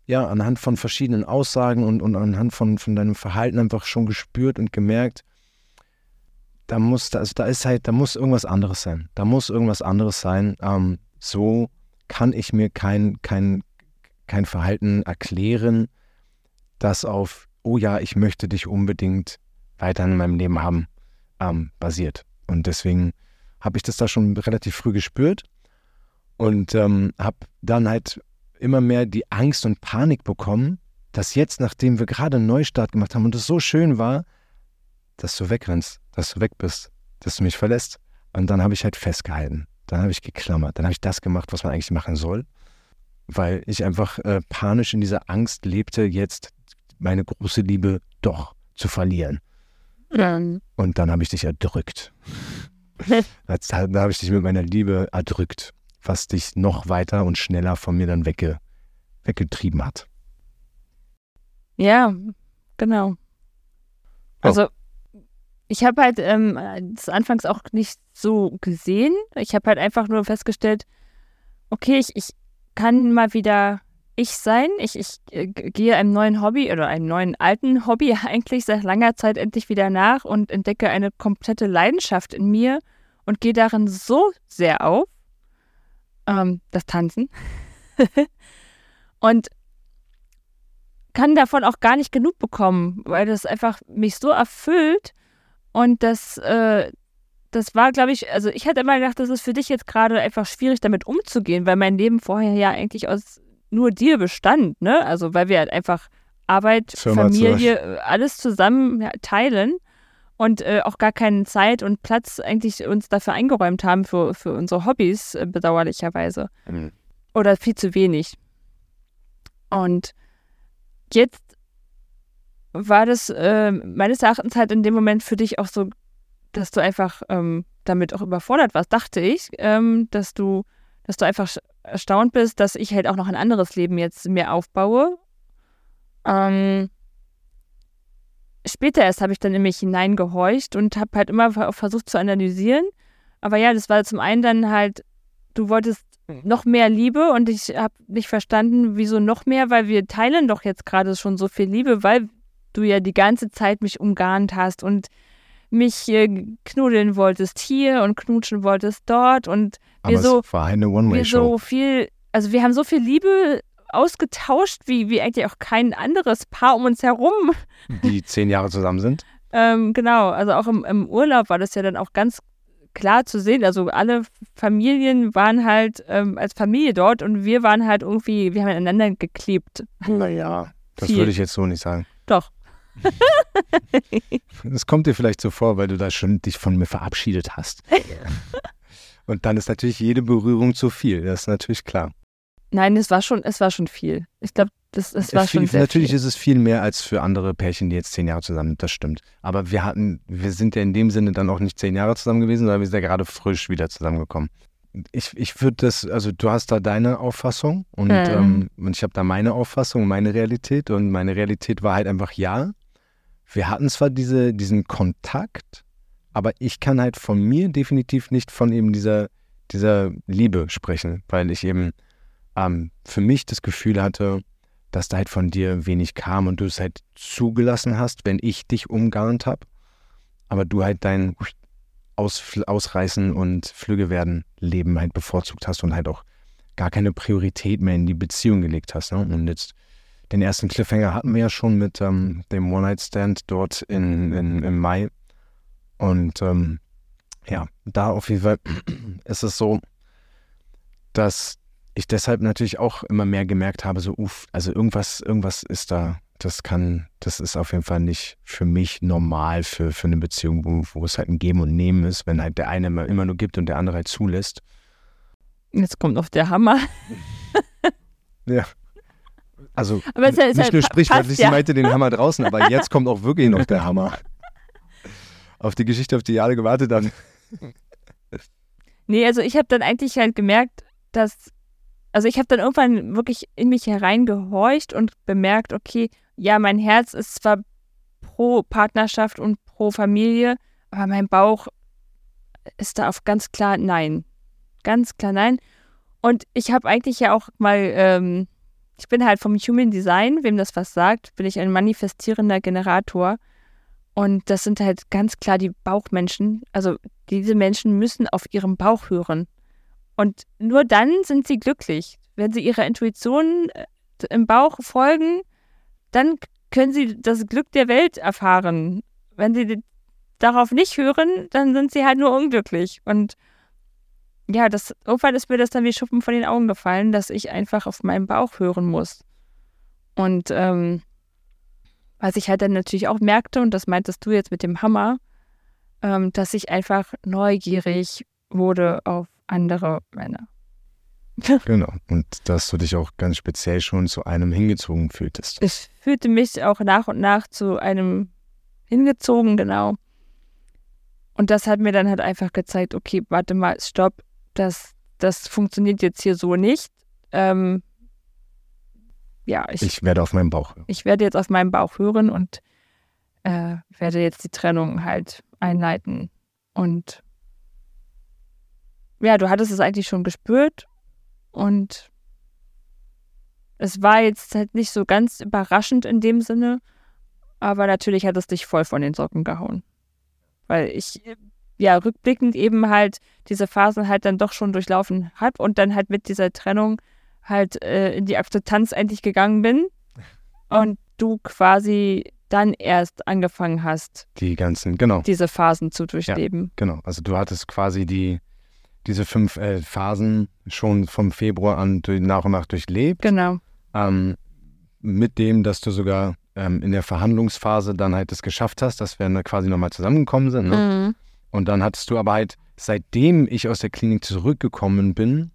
ja, anhand von verschiedenen Aussagen und, und anhand von, von deinem Verhalten einfach schon gespürt und gemerkt, da muss, also da ist halt, da muss irgendwas anderes sein. Da muss irgendwas anderes sein. Ähm, so kann ich mir kein, kein, kein Verhalten erklären, das auf, oh ja, ich möchte dich unbedingt weiter in meinem Leben haben, ähm, basiert. Und deswegen habe ich das da schon relativ früh gespürt und ähm, habe dann halt immer mehr die Angst und Panik bekommen, dass jetzt, nachdem wir gerade einen Neustart gemacht haben und es so schön war, dass du wegrennst, dass du weg bist, dass du mich verlässt. Und dann habe ich halt festgehalten. Dann habe ich geklammert. Dann habe ich das gemacht, was man eigentlich machen soll, weil ich einfach äh, panisch in dieser Angst lebte, jetzt meine große Liebe doch zu verlieren. Mhm. Und dann habe ich dich erdrückt. da, da habe ich dich mit meiner Liebe erdrückt, was dich noch weiter und schneller von mir dann wegge, weggetrieben hat. Ja, genau. Oh. Ich habe halt ähm, das anfangs auch nicht so gesehen. Ich habe halt einfach nur festgestellt, okay, ich, ich kann mal wieder ich sein. Ich, ich äh, gehe einem neuen Hobby oder einem neuen alten Hobby eigentlich seit langer Zeit endlich wieder nach und entdecke eine komplette Leidenschaft in mir und gehe darin so sehr auf. Ähm, das Tanzen. und kann davon auch gar nicht genug bekommen, weil das einfach mich so erfüllt und das, äh, das war, glaube ich, also ich hatte immer gedacht, das ist für dich jetzt gerade einfach schwierig, damit umzugehen, weil mein Leben vorher ja eigentlich aus nur dir bestand, ne? Also weil wir halt einfach Arbeit, Firma Familie, äh, alles zusammen ja, teilen und äh, auch gar keine Zeit und Platz eigentlich uns dafür eingeräumt haben für, für unsere Hobbys, äh, bedauerlicherweise. Mhm. Oder viel zu wenig. Und jetzt war das äh, meines Erachtens halt in dem Moment für dich auch so, dass du einfach ähm, damit auch überfordert warst, dachte ich, ähm, dass du, dass du einfach erstaunt bist, dass ich halt auch noch ein anderes Leben jetzt mir aufbaue. Ähm, später erst habe ich dann in mich hineingehorcht und habe halt immer versucht zu analysieren. Aber ja, das war zum einen dann halt, du wolltest noch mehr Liebe und ich habe nicht verstanden, wieso noch mehr, weil wir teilen doch jetzt gerade schon so viel Liebe, weil du ja die ganze Zeit mich umgarnt hast und mich äh, knuddeln wolltest hier und knutschen wolltest dort und wir Aber so, war eine wir so viel, also wir haben so viel Liebe ausgetauscht, wie, wie eigentlich auch kein anderes Paar um uns herum. Die zehn Jahre zusammen sind? ähm, genau, also auch im, im Urlaub war das ja dann auch ganz klar zu sehen. Also alle Familien waren halt ähm, als Familie dort und wir waren halt irgendwie, wir haben aneinander geklebt. Naja, das würde ich jetzt so nicht sagen. Doch. Das kommt dir vielleicht so vor, weil du da schon dich von mir verabschiedet hast. Und dann ist natürlich jede Berührung zu viel, das ist natürlich klar. Nein, es war schon, es war schon viel. Ich glaube, das, das war viel, schon sehr Natürlich viel. ist es viel mehr als für andere Pärchen, die jetzt zehn Jahre zusammen sind, das stimmt. Aber wir hatten, wir sind ja in dem Sinne dann auch nicht zehn Jahre zusammen gewesen, sondern wir sind ja gerade frisch wieder zusammengekommen. Ich, ich würde das, also du hast da deine Auffassung und, mhm. ähm, und ich habe da meine Auffassung, meine Realität und meine Realität war halt einfach ja wir hatten zwar diese, diesen Kontakt, aber ich kann halt von mir definitiv nicht von eben dieser, dieser Liebe sprechen, weil ich eben ähm, für mich das Gefühl hatte, dass da halt von dir wenig kam und du es halt zugelassen hast, wenn ich dich umgarnt habe, aber du halt dein Aus, Ausreißen und Flüge werden Leben halt bevorzugt hast und halt auch gar keine Priorität mehr in die Beziehung gelegt hast. Ne? Und jetzt den ersten Cliffhanger hatten wir ja schon mit ähm, dem One-Night-Stand dort in, in, im Mai. Und ähm, ja, da auf jeden Fall ist es so, dass ich deshalb natürlich auch immer mehr gemerkt habe, so, uff, also irgendwas, irgendwas ist da, das kann, das ist auf jeden Fall nicht für mich normal für, für eine Beziehung, wo, wo es halt ein Geben und Nehmen ist, wenn halt der eine immer, immer nur gibt und der andere halt zulässt. Jetzt kommt noch der Hammer. ja. Also aber es, nicht halt nur sprichwörtlich, ja. sie meinte den Hammer draußen, aber jetzt kommt auch wirklich noch der Hammer. Auf die Geschichte, auf die ich alle gewartet habe. Nee, also ich habe dann eigentlich halt gemerkt, dass, also ich habe dann irgendwann wirklich in mich hereingehorcht und bemerkt, okay, ja, mein Herz ist zwar pro Partnerschaft und pro Familie, aber mein Bauch ist da auf ganz klar Nein. Ganz klar Nein. Und ich habe eigentlich ja auch mal ähm, ich bin halt vom Human Design, wem das was sagt, bin ich ein manifestierender Generator. Und das sind halt ganz klar die Bauchmenschen. Also diese Menschen müssen auf ihrem Bauch hören. Und nur dann sind sie glücklich. Wenn sie ihrer Intuition äh, im Bauch folgen, dann können sie das Glück der Welt erfahren. Wenn sie darauf nicht hören, dann sind sie halt nur unglücklich. Und ja, das, irgendwann ist mir das dann wie Schuppen von den Augen gefallen, dass ich einfach auf meinen Bauch hören muss. Und ähm, was ich halt dann natürlich auch merkte, und das meintest du jetzt mit dem Hammer, ähm, dass ich einfach neugierig wurde auf andere Männer. genau. Und dass du dich auch ganz speziell schon zu einem hingezogen fühltest. Ich fühlte mich auch nach und nach zu einem hingezogen, genau. Und das hat mir dann halt einfach gezeigt, okay, warte mal, stopp, das, das funktioniert jetzt hier so nicht. Ähm, ja, ich, ich werde auf meinen Bauch hören. Ich werde jetzt auf meinen Bauch hören und äh, werde jetzt die Trennung halt einleiten. Und ja, du hattest es eigentlich schon gespürt und es war jetzt halt nicht so ganz überraschend in dem Sinne, aber natürlich hat es dich voll von den Socken gehauen. Weil ich ja rückblickend eben halt diese Phasen halt dann doch schon durchlaufen habe und dann halt mit dieser Trennung halt äh, in die Akzeptanz endlich gegangen bin und du quasi dann erst angefangen hast, die ganzen, genau. diese Phasen zu durchleben. Ja, genau, also du hattest quasi die, diese fünf äh, Phasen schon vom Februar an durch, nach und nach durchlebt. Genau. Ähm, mit dem, dass du sogar ähm, in der Verhandlungsphase dann halt es geschafft hast, dass wir quasi nochmal zusammengekommen sind. Ne? Mhm. Und dann hattest du aber halt, seitdem ich aus der Klinik zurückgekommen bin,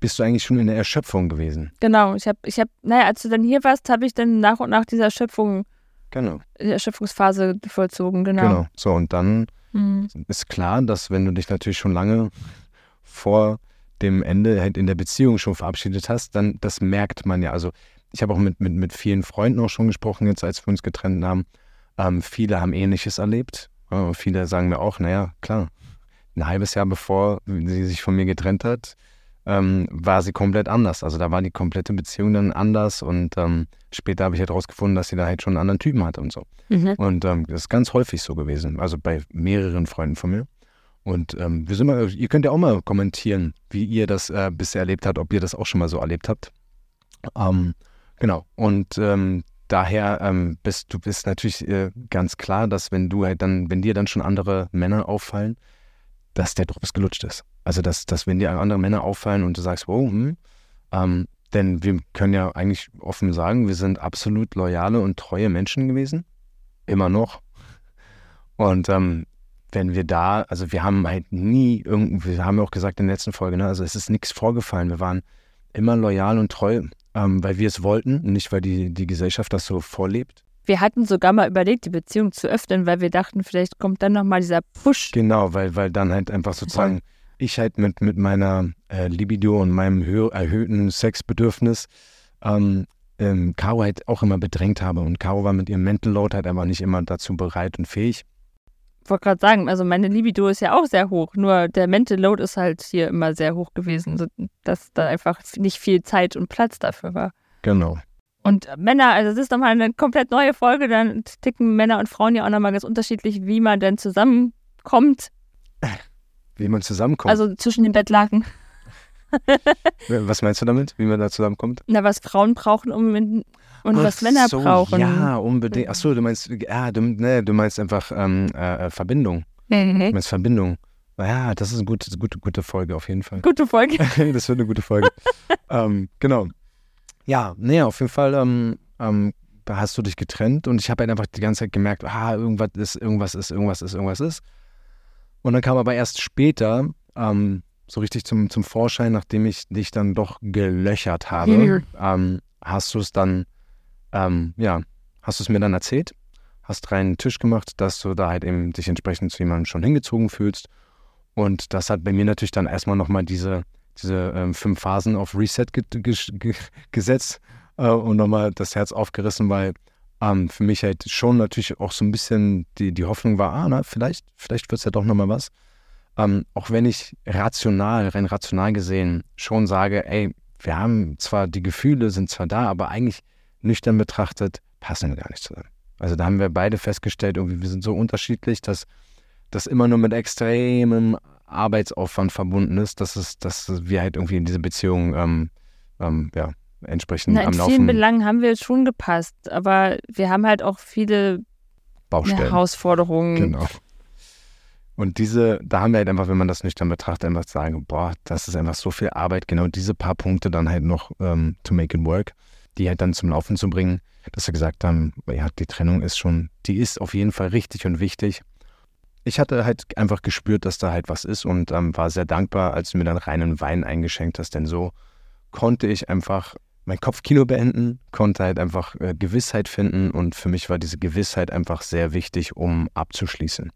bist du eigentlich schon in der Erschöpfung gewesen. Genau, ich habe, ich habe, naja, als du dann hier warst, habe ich dann nach und nach diese Erschöpfung, genau. die Erschöpfungsphase vollzogen, genau. Genau, so und dann mhm. ist klar, dass wenn du dich natürlich schon lange vor dem Ende halt in der Beziehung schon verabschiedet hast, dann das merkt man ja. Also ich habe auch mit, mit, mit vielen Freunden auch schon gesprochen, jetzt als wir uns getrennt haben. Ähm, viele haben Ähnliches erlebt. Ja, viele sagen mir auch, naja, klar, ein halbes Jahr bevor sie sich von mir getrennt hat, ähm, war sie komplett anders. Also da war die komplette Beziehung dann anders und ähm, später habe ich halt rausgefunden, dass sie da halt schon einen anderen Typen hatte und so. Mhm. Und ähm, das ist ganz häufig so gewesen, also bei mehreren Freunden von mir. Und ähm, wir sind mal, ihr könnt ja auch mal kommentieren, wie ihr das äh, bisher erlebt habt, ob ihr das auch schon mal so erlebt habt. Ähm, genau. Und ähm, daher ähm, bist du bist natürlich äh, ganz klar, dass wenn du halt dann, wenn dir dann schon andere Männer auffallen, dass der Drops gelutscht ist. Also dass, dass wenn dir andere Männer auffallen und du sagst, oh, hm, ähm, denn wir können ja eigentlich offen sagen, wir sind absolut loyale und treue Menschen gewesen. Immer noch. Und ähm, wenn wir da, also wir haben halt nie irgendwie, wir haben ja auch gesagt in der letzten Folge, ne, also es ist nichts vorgefallen. Wir waren immer loyal und treu, ähm, weil wir es wollten, nicht weil die, die Gesellschaft das so vorlebt. Wir hatten sogar mal überlegt, die Beziehung zu öffnen, weil wir dachten, vielleicht kommt dann nochmal dieser Push. Genau, weil, weil dann halt einfach sozusagen Voll. ich halt mit, mit meiner äh, Libido und meinem erhöhten Sexbedürfnis ähm, ähm, Caro halt auch immer bedrängt habe. Und Caro war mit ihrem Mental Load halt einfach nicht immer dazu bereit und fähig wollte gerade sagen, also meine Libido ist ja auch sehr hoch, nur der Mental Load ist halt hier immer sehr hoch gewesen, dass da einfach nicht viel Zeit und Platz dafür war. Genau. Und Männer, also das ist nochmal eine komplett neue Folge, dann ticken Männer und Frauen ja auch nochmal ganz unterschiedlich, wie man denn zusammenkommt. Wie man zusammenkommt? Also zwischen den Bettlaken. was meinst du damit, wie man da zusammenkommt? Na, was Frauen brauchen, um in, und Ach was Männer so, brauchen. Ja, unbedingt. Achso, du meinst, ja, du, nee, du meinst einfach ähm, äh, äh Verbindung. Mhm. Du meinst Verbindung. Ja, das ist eine gute, gute, gute Folge auf jeden Fall. Gute Folge. das wird eine gute Folge. ähm, genau. Ja, nee, auf jeden Fall ähm, ähm, hast du dich getrennt und ich habe halt einfach die ganze Zeit gemerkt, ah, irgendwas ist, irgendwas ist, irgendwas ist, irgendwas ist. Und dann kam aber erst später ähm, so richtig zum, zum Vorschein, nachdem ich dich dann doch gelöchert habe, ähm, hast du es dann ähm, ja, hast du es mir dann erzählt, hast reinen Tisch gemacht, dass du da halt eben dich entsprechend zu jemandem schon hingezogen fühlst. Und das hat bei mir natürlich dann erstmal nochmal diese, diese ähm, fünf Phasen auf Reset ge ge ge gesetzt äh, und nochmal das Herz aufgerissen, weil ähm, für mich halt schon natürlich auch so ein bisschen die, die Hoffnung war, ah, na, vielleicht, vielleicht wird es ja doch nochmal was. Ähm, auch wenn ich rational, rein rational gesehen schon sage, ey, wir haben zwar die Gefühle, sind zwar da, aber eigentlich nüchtern betrachtet, passen wir gar nicht zusammen. Also da haben wir beide festgestellt, irgendwie wir sind so unterschiedlich, dass das immer nur mit extremem Arbeitsaufwand verbunden ist, dass es, dass wir halt irgendwie in diese Beziehung ähm, ähm, ja, entsprechend Na, am in Laufen vielen Belangen haben wir schon gepasst, aber wir haben halt auch viele Baustellen. Herausforderungen. Genau. Und diese, da haben wir halt einfach, wenn man das nüchtern betrachtet, einfach sagen, boah, das ist einfach so viel Arbeit, genau diese paar Punkte dann halt noch ähm, to make it work, die halt dann zum Laufen zu bringen, dass wir gesagt haben, ja, die Trennung ist schon, die ist auf jeden Fall richtig und wichtig. Ich hatte halt einfach gespürt, dass da halt was ist und ähm, war sehr dankbar, als du mir dann reinen Wein eingeschenkt hast, denn so konnte ich einfach mein Kopfkino beenden, konnte halt einfach äh, Gewissheit finden und für mich war diese Gewissheit einfach sehr wichtig, um abzuschließen.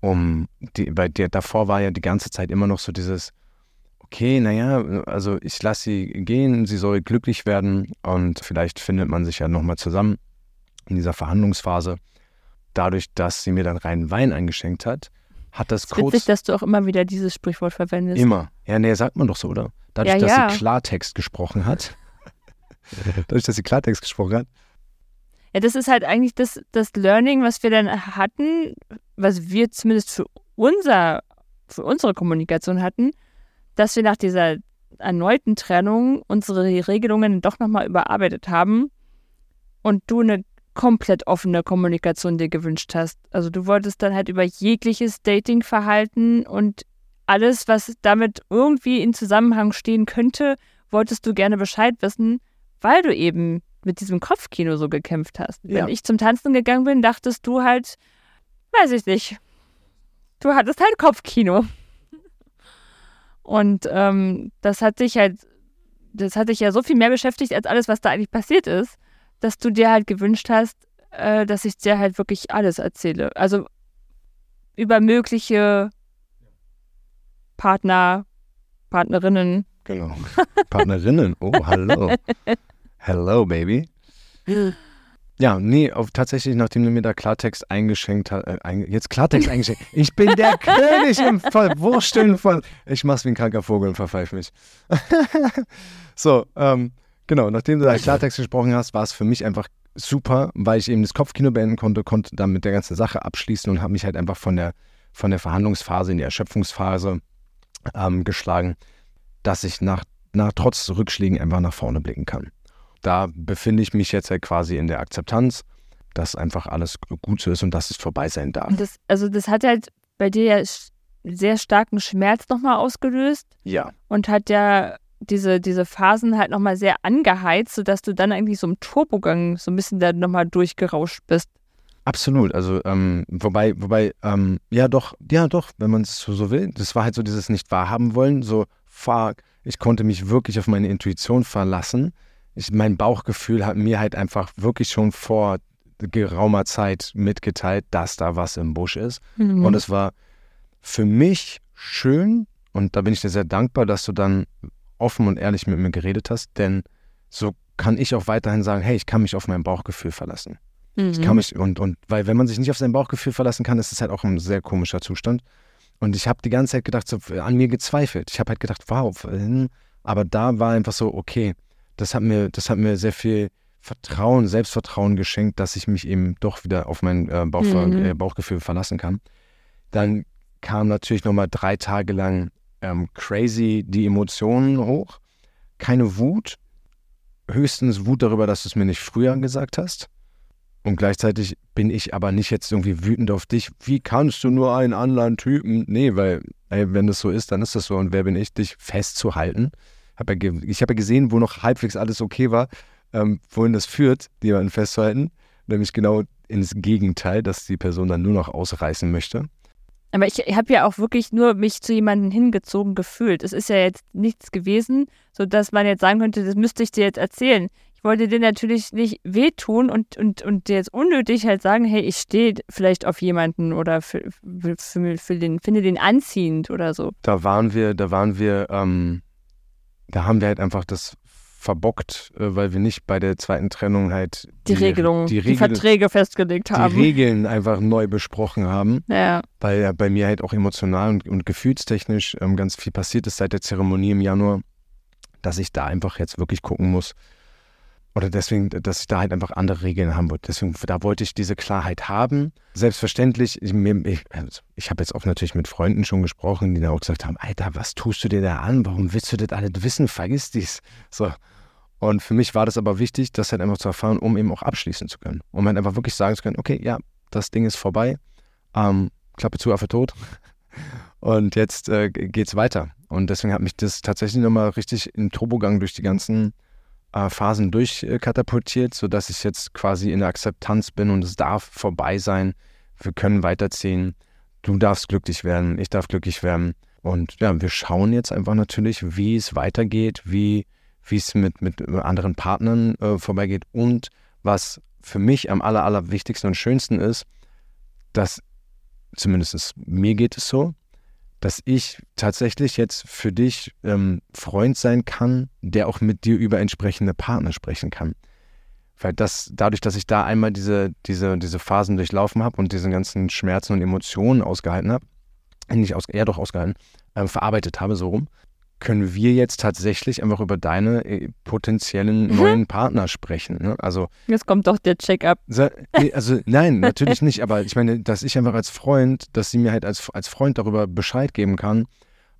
Um die, weil der, davor war ja die ganze Zeit immer noch so dieses, okay, naja, also ich lasse sie gehen, sie soll glücklich werden und vielleicht findet man sich ja nochmal zusammen in dieser Verhandlungsphase. Dadurch, dass sie mir dann reinen Wein eingeschenkt hat, hat das Es ist kurz witzig, dass du auch immer wieder dieses Sprichwort verwendest. immer. Ja, nee, sagt man doch so, oder? Dadurch, Ja, dass ja. sie Klartext gesprochen hat. Dadurch, dass sie Klartext gesprochen hat. Ja, das ist halt eigentlich das, das Learning, was wir dann hatten, was wir zumindest für unser, für unsere Kommunikation hatten, dass wir nach dieser erneuten Trennung unsere Regelungen doch nochmal überarbeitet haben und du eine komplett offene Kommunikation dir gewünscht hast. Also du wolltest dann halt über jegliches Datingverhalten und alles, was damit irgendwie in Zusammenhang stehen könnte, wolltest du gerne Bescheid wissen, weil du eben mit diesem Kopfkino so gekämpft hast. Ja. Wenn ich zum Tanzen gegangen bin, dachtest du halt, weiß ich nicht, du hattest halt Kopfkino. Und ähm, das hat dich halt, das hat dich ja so viel mehr beschäftigt als alles, was da eigentlich passiert ist, dass du dir halt gewünscht hast, äh, dass ich dir halt wirklich alles erzähle. Also über mögliche Partner, Partnerinnen. Genau. Partnerinnen. Oh, hallo. Hello, baby. Ja, nee, auf, tatsächlich, nachdem du mir da Klartext eingeschenkt hast, äh, ein, jetzt Klartext eingeschenkt. Ich bin der König im Verwursteln von. Ich mach's wie ein kranker Vogel und verpfeif mich. so, ähm, genau, nachdem du da Klartext gesprochen hast, war es für mich einfach super, weil ich eben das Kopfkino beenden konnte, konnte dann mit der ganzen Sache abschließen und habe mich halt einfach von der, von der Verhandlungsphase in die Erschöpfungsphase ähm, geschlagen, dass ich nach, nach trotz Rückschlägen einfach nach vorne blicken kann da befinde ich mich jetzt halt quasi in der Akzeptanz, dass einfach alles gut so ist und dass es vorbei sein darf. Und das, also das hat halt bei dir ja sehr starken Schmerz nochmal ausgelöst Ja, und hat ja diese, diese Phasen halt nochmal sehr angeheizt, sodass du dann eigentlich so im Turbogang so ein bisschen da nochmal durchgerauscht bist. absolut. Also, ähm, wobei, wobei, ähm, ja doch, ja doch, wenn man es so, so will. Das war halt so dieses nicht wahrhaben wollen, so fuck, ich konnte mich wirklich auf meine Intuition verlassen. Ich, mein Bauchgefühl hat mir halt einfach wirklich schon vor geraumer Zeit mitgeteilt, dass da was im Busch ist. Mhm. Und es war für mich schön und da bin ich dir sehr dankbar, dass du dann offen und ehrlich mit mir geredet hast, denn so kann ich auch weiterhin sagen, hey, ich kann mich auf mein Bauchgefühl verlassen. Ich kann mich und und weil wenn man sich nicht auf sein Bauchgefühl verlassen kann, ist es halt auch ein sehr komischer Zustand. Und ich habe die ganze Zeit gedacht, so, an mir gezweifelt. Ich habe halt gedacht, wow, hm, aber da war einfach so, okay, das hat mir, das hat mir sehr viel Vertrauen, Selbstvertrauen geschenkt, dass ich mich eben doch wieder auf mein äh, Bauch, Mhm. äh, Bauchgefühl verlassen kann. Dann kam natürlich nochmal drei Tage lang ähm, crazy die Emotionen hoch. Keine Wut, höchstens Wut darüber, dass du es mir nicht früher gesagt hast. Und gleichzeitig bin ich aber nicht jetzt irgendwie wütend auf dich. Wie kannst du nur einen anderen Typen? Nee, weil, ey, wenn das so ist, dann ist das so. Und wer bin ich, dich festzuhalten? Hab ja ich habe ja gesehen, wo noch halbwegs alles okay war, ähm, wohin das führt, jemanden festzuhalten. Nämlich genau ins Gegenteil, dass die Person dann nur noch ausreißen möchte. Aber ich habe ja auch wirklich nur mich zu jemandem hingezogen gefühlt. Es ist ja jetzt nichts gewesen, sodass man jetzt sagen könnte, das müsste ich dir jetzt erzählen. Ich wollte dir natürlich nicht wehtun und, und, und dir jetzt unnötig halt sagen, hey, ich stehe vielleicht auf jemanden oder für, für, für den, finde den anziehend oder so. Da waren wir, da waren wir, ähm, da haben wir halt einfach das verbockt, äh, weil wir nicht bei der zweiten Trennung halt Die, Regelungen, die, die, Regel, Verträge festgelegt die haben. Regeln einfach neu besprochen haben, ja. weil ja bei mir halt auch emotional und, und gefühlstechnisch ähm, ganz viel passiert ist seit der Zeremonie im Januar, dass ich da einfach jetzt wirklich gucken muss, oder deswegen, dass ich da halt einfach andere Regeln haben wollte. Deswegen, da wollte ich diese Klarheit haben. Selbstverständlich, ich, ich, also ich habe jetzt auch natürlich mit Freunden schon gesprochen, die da auch gesagt haben, Alter, was tust du dir da an? Warum willst du das alles wissen? Vergiss dies. So. Und für mich war das aber wichtig, das halt einfach zu erfahren, um eben auch abschließen zu können. Um halt einfach wirklich sagen zu können, okay, ja, das Ding ist vorbei. Ähm, Klappe zu, Affe tot. Und jetzt äh, geht's weiter. Und deswegen hat mich das tatsächlich nochmal richtig im Turbogang durch die ganzen äh, Phasen durchkatapultiert, sodass ich jetzt quasi in der Akzeptanz bin und es darf vorbei sein. Wir können weiterziehen. Du darfst glücklich werden, ich darf glücklich werden. Und ja, wir schauen jetzt einfach natürlich, wie es weitergeht, wie es mit, mit anderen Partnern äh, vorbeigeht und was für mich am aller, allerwichtigsten und schönsten ist, dass zumindest mir geht es so, dass ich tatsächlich jetzt für dich ähm, Freund sein kann, der auch mit dir über entsprechende Partner sprechen kann. Weil das, dadurch, dass ich da einmal diese, diese, diese Phasen durchlaufen habe und diese ganzen Schmerzen und Emotionen ausgehalten habe, nicht aus, eher doch ausgehalten, äh, verarbeitet habe, so rum, können wir jetzt tatsächlich einfach über deine äh, potenziellen mhm. neuen Partner sprechen. Ne? Also jetzt kommt doch der Check-up. Also nein, natürlich nicht. Aber ich meine, dass ich einfach als Freund, dass sie mir halt als, als Freund darüber Bescheid geben kann.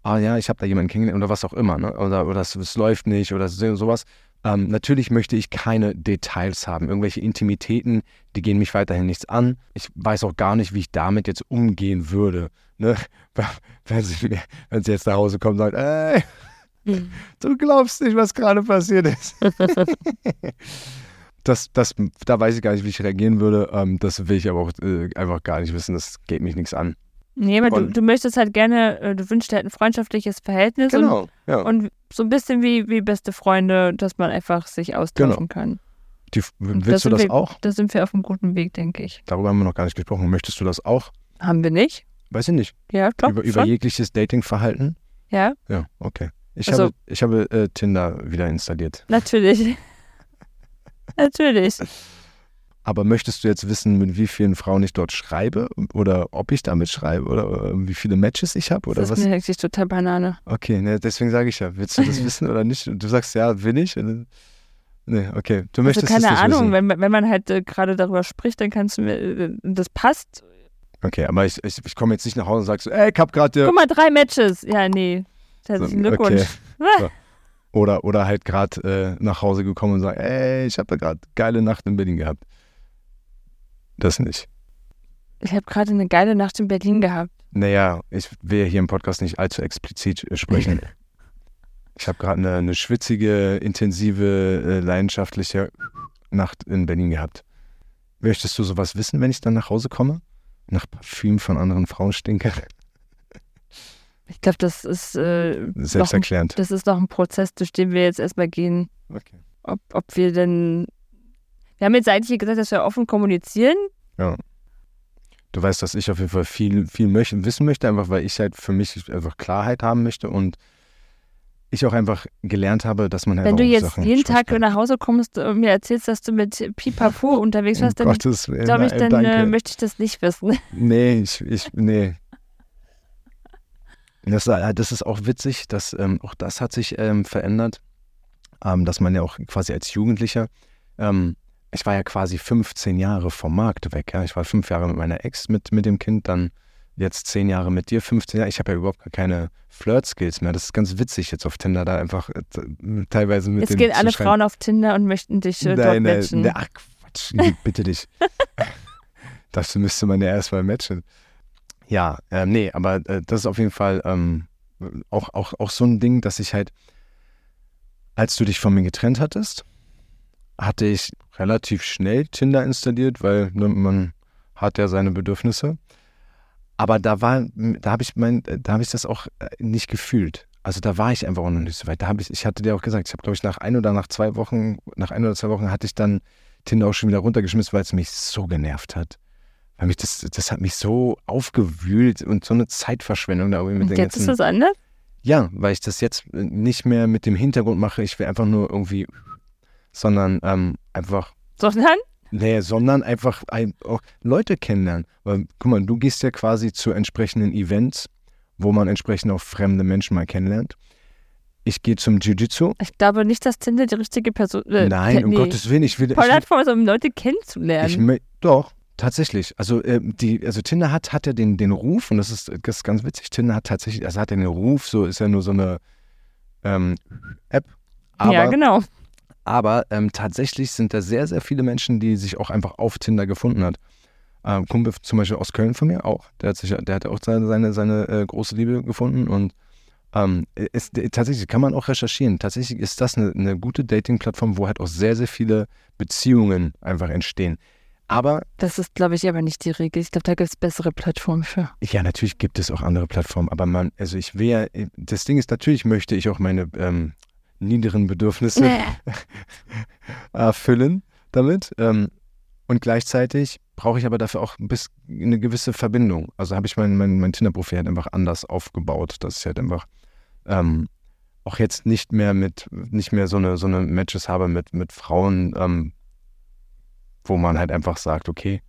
Ah ja, ich habe da jemanden kennengelernt oder was auch immer. Ne? Oder, oder es, es läuft nicht oder sowas. Ähm, natürlich möchte ich keine Details haben, irgendwelche Intimitäten, die gehen mich weiterhin nichts an. Ich weiß auch gar nicht, wie ich damit jetzt umgehen würde. Ne? Wenn, sie, wenn sie jetzt nach Hause kommt und sagt, ey, hm. du glaubst nicht, was gerade passiert ist. das, das, da weiß ich gar nicht, wie ich reagieren würde. Ähm, das will ich aber auch äh, einfach gar nicht wissen. Das geht mich nichts an. Nee, aber du, du, möchtest halt gerne, äh, du wünschst halt ein freundschaftliches Verhältnis. Genau, und, ja. Und so ein bisschen wie, wie beste Freunde, dass man einfach sich austauschen genau. kann. Die, willst du das wir, auch? Da sind wir auf einem guten Weg, denke ich. Darüber haben wir noch gar nicht gesprochen. Möchtest du das auch? Haben wir nicht? Weiß ich nicht. Ja, doch. Über, über jegliches Datingverhalten? Ja. Ja, okay. Ich also, habe, ich habe äh, Tinder wieder installiert. Natürlich. Natürlich. Aber möchtest du jetzt wissen, mit wie vielen Frauen ich dort schreibe oder ob ich damit schreibe oder wie viele Matches ich habe oder das was? Das ist mir eigentlich total Banane. Okay, ne, deswegen sage ich ja, willst du das wissen oder nicht? Und du sagst ja, will ich. Nee, okay. Du also möchtest keine Ahnung, wissen. wenn, wenn man halt äh, gerade darüber spricht, dann kannst du mir, äh, das passt. Okay, aber ich, ich, ich komme jetzt nicht nach Hause und sage so, ey, ich hab gerade. Guck mal, drei Matches. Ja, nee. Herzlichen so, Glückwunsch. Okay. so. Oder, oder halt gerade äh, nach Hause gekommen und sagen, ey, ich habe gerade geile Nacht in Berlin gehabt. Das nicht. Ich habe gerade eine geile Nacht in Berlin gehabt. Naja, ich will hier im Podcast nicht allzu explizit äh, sprechen. ich habe gerade eine, eine, schwitzige, intensive, äh, leidenschaftliche Nacht in Berlin gehabt. Möchtest du sowas wissen, wenn ich dann nach Hause komme? Nach Parfüm von anderen Frauen stinke? Ich glaube, das ist äh, selbsterklärend. Ein, das ist noch ein Prozess, durch den wir jetzt erstmal gehen. Okay. Ob, ob wir denn wir haben jetzt eigentlich gesagt, dass wir offen kommunizieren. Ja. Du weißt, dass ich auf jeden Fall viel, viel möchte, wissen möchte, einfach weil ich halt für mich einfach Klarheit haben möchte und ich auch einfach gelernt habe, dass man halt Wenn du jetzt Sachen jeden Tag kann. nach Hause kommst und mir erzählst, dass du mit Pipapo unterwegs warst, dann glaube ich, dann äh, möchte ich das nicht wissen. Nee, ich, ich nee. Das, das ist auch witzig, dass ähm, auch das hat sich ähm, verändert, ähm, dass man ja auch quasi als Jugendlicher ähm, ich war ja quasi 15 Jahre vom Markt weg. Ja. Ich war fünf Jahre mit meiner Ex, mit, mit dem Kind, dann jetzt zehn Jahre mit dir, 15 Jahre. Ich habe ja überhaupt gar keine Flirt-Skills mehr. Das ist ganz witzig jetzt auf Tinder, da einfach äh, teilweise mit Jetzt gehen alle Frauen auf Tinder und möchten dich äh, dort nein, matchen. Nein, ach Quatsch, bitte dich. Dafür müsste man ja erstmal matchen. Ja, ähm, nee, aber äh, das ist auf jeden Fall ähm, auch, auch, auch so ein Ding, dass ich halt, als du dich von mir getrennt hattest, hatte ich relativ schnell Tinder installiert, weil ne, man hat ja seine Bedürfnisse. Aber da war, da habe ich mein, da habe ich das auch äh, nicht gefühlt. Also da war ich einfach auch noch nicht so weit. Da habe ich, ich hatte dir auch gesagt, ich habe glaube ich nach ein oder nach zwei Wochen, nach ein oder zwei Wochen hatte ich dann Tinder auch schon wieder runtergeschmissen, weil es mich so genervt hat. Weil mich das, das hat mich so aufgewühlt und so eine Zeitverschwendung da irgendwie mit und Jetzt ist das anders? Ja, weil ich das jetzt nicht mehr mit dem Hintergrund mache, ich will einfach nur irgendwie sondern ähm, einfach. Sondern? Nee, sondern einfach ein, auch Leute kennenlernen. Weil, guck mal, du gehst ja quasi zu entsprechenden Events, wo man entsprechend auch fremde Menschen mal kennenlernt. ich gehe zum Jiu-Jitsu. Ich glaube nicht, dass Tinder die richtige Person äh, Nein, um nee. Gottes Willen, ich will. Plattform um Leute kennenzulernen. ich, doch, tatsächlich. Also, äh, die, also Tinder hat, hat ja den, den Ruf, und das ist, das ist ganz witzig, Tinder hat tatsächlich, also hat ja den Ruf, so ist ja nur so eine ähm, App. Aber, ja, genau. Aber ähm, tatsächlich sind da sehr, sehr viele Menschen, die sich auch einfach auf Tinder gefunden hat. Ähm, Kumpel zum Beispiel aus Köln von mir auch. Der hat sich, der hat auch seine, seine, seine äh, große Liebe gefunden und ähm, ist, tatsächlich kann man auch recherchieren. Tatsächlich ist das eine, eine gute Dating-Plattform, wo halt auch sehr, sehr viele Beziehungen einfach entstehen. Aber Das ist, glaube ich, aber nicht die Regel. Ich glaube, da gibt es bessere Plattformen für. ja, natürlich gibt es auch andere Plattformen, aber man, also ich will ja, das Ding ist, natürlich möchte ich auch meine ähm, niederen Bedürfnisse erfüllen damit. Ähm, und gleichzeitig brauche ich aber dafür auch ein bisschen eine gewisse Verbindung. Also habe ich mein, mein, mein Tinder-Profil halt einfach anders aufgebaut, dass ich halt einfach ähm, auch jetzt nicht mehr mit, nicht mehr so eine, so eine Matches habe mit, mit Frauen, ähm, wo man halt einfach sagt, okay,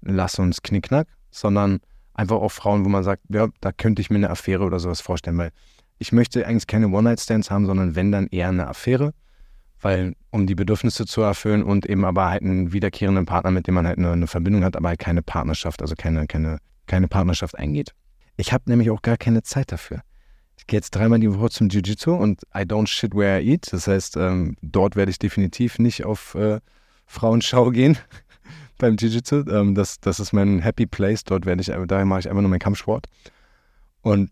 lass uns knickknack, sondern einfach auch Frauen, wo man sagt, ja, da könnte ich mir eine Affäre oder sowas vorstellen, weil ich möchte eigentlich keine One-Night-Stands haben, sondern wenn dann eher eine Affäre, weil um die Bedürfnisse zu erfüllen und eben aber halt einen wiederkehrenden Partner, mit dem man halt eine, eine Verbindung hat, aber halt keine Partnerschaft, also keine, keine, keine Partnerschaft eingeht. Ich habe nämlich auch gar keine Zeit dafür. Ich gehe jetzt dreimal die Woche zum Jiu-Jitsu und I don't shit where I eat. Das heißt, ähm, dort werde ich definitiv nicht auf äh, Frauenschau gehen beim Jiu-Jitsu. Ähm, das, das ist mein Happy Place. Dort werde ich, daher mache ich einfach nur meinen Kampfsport. Und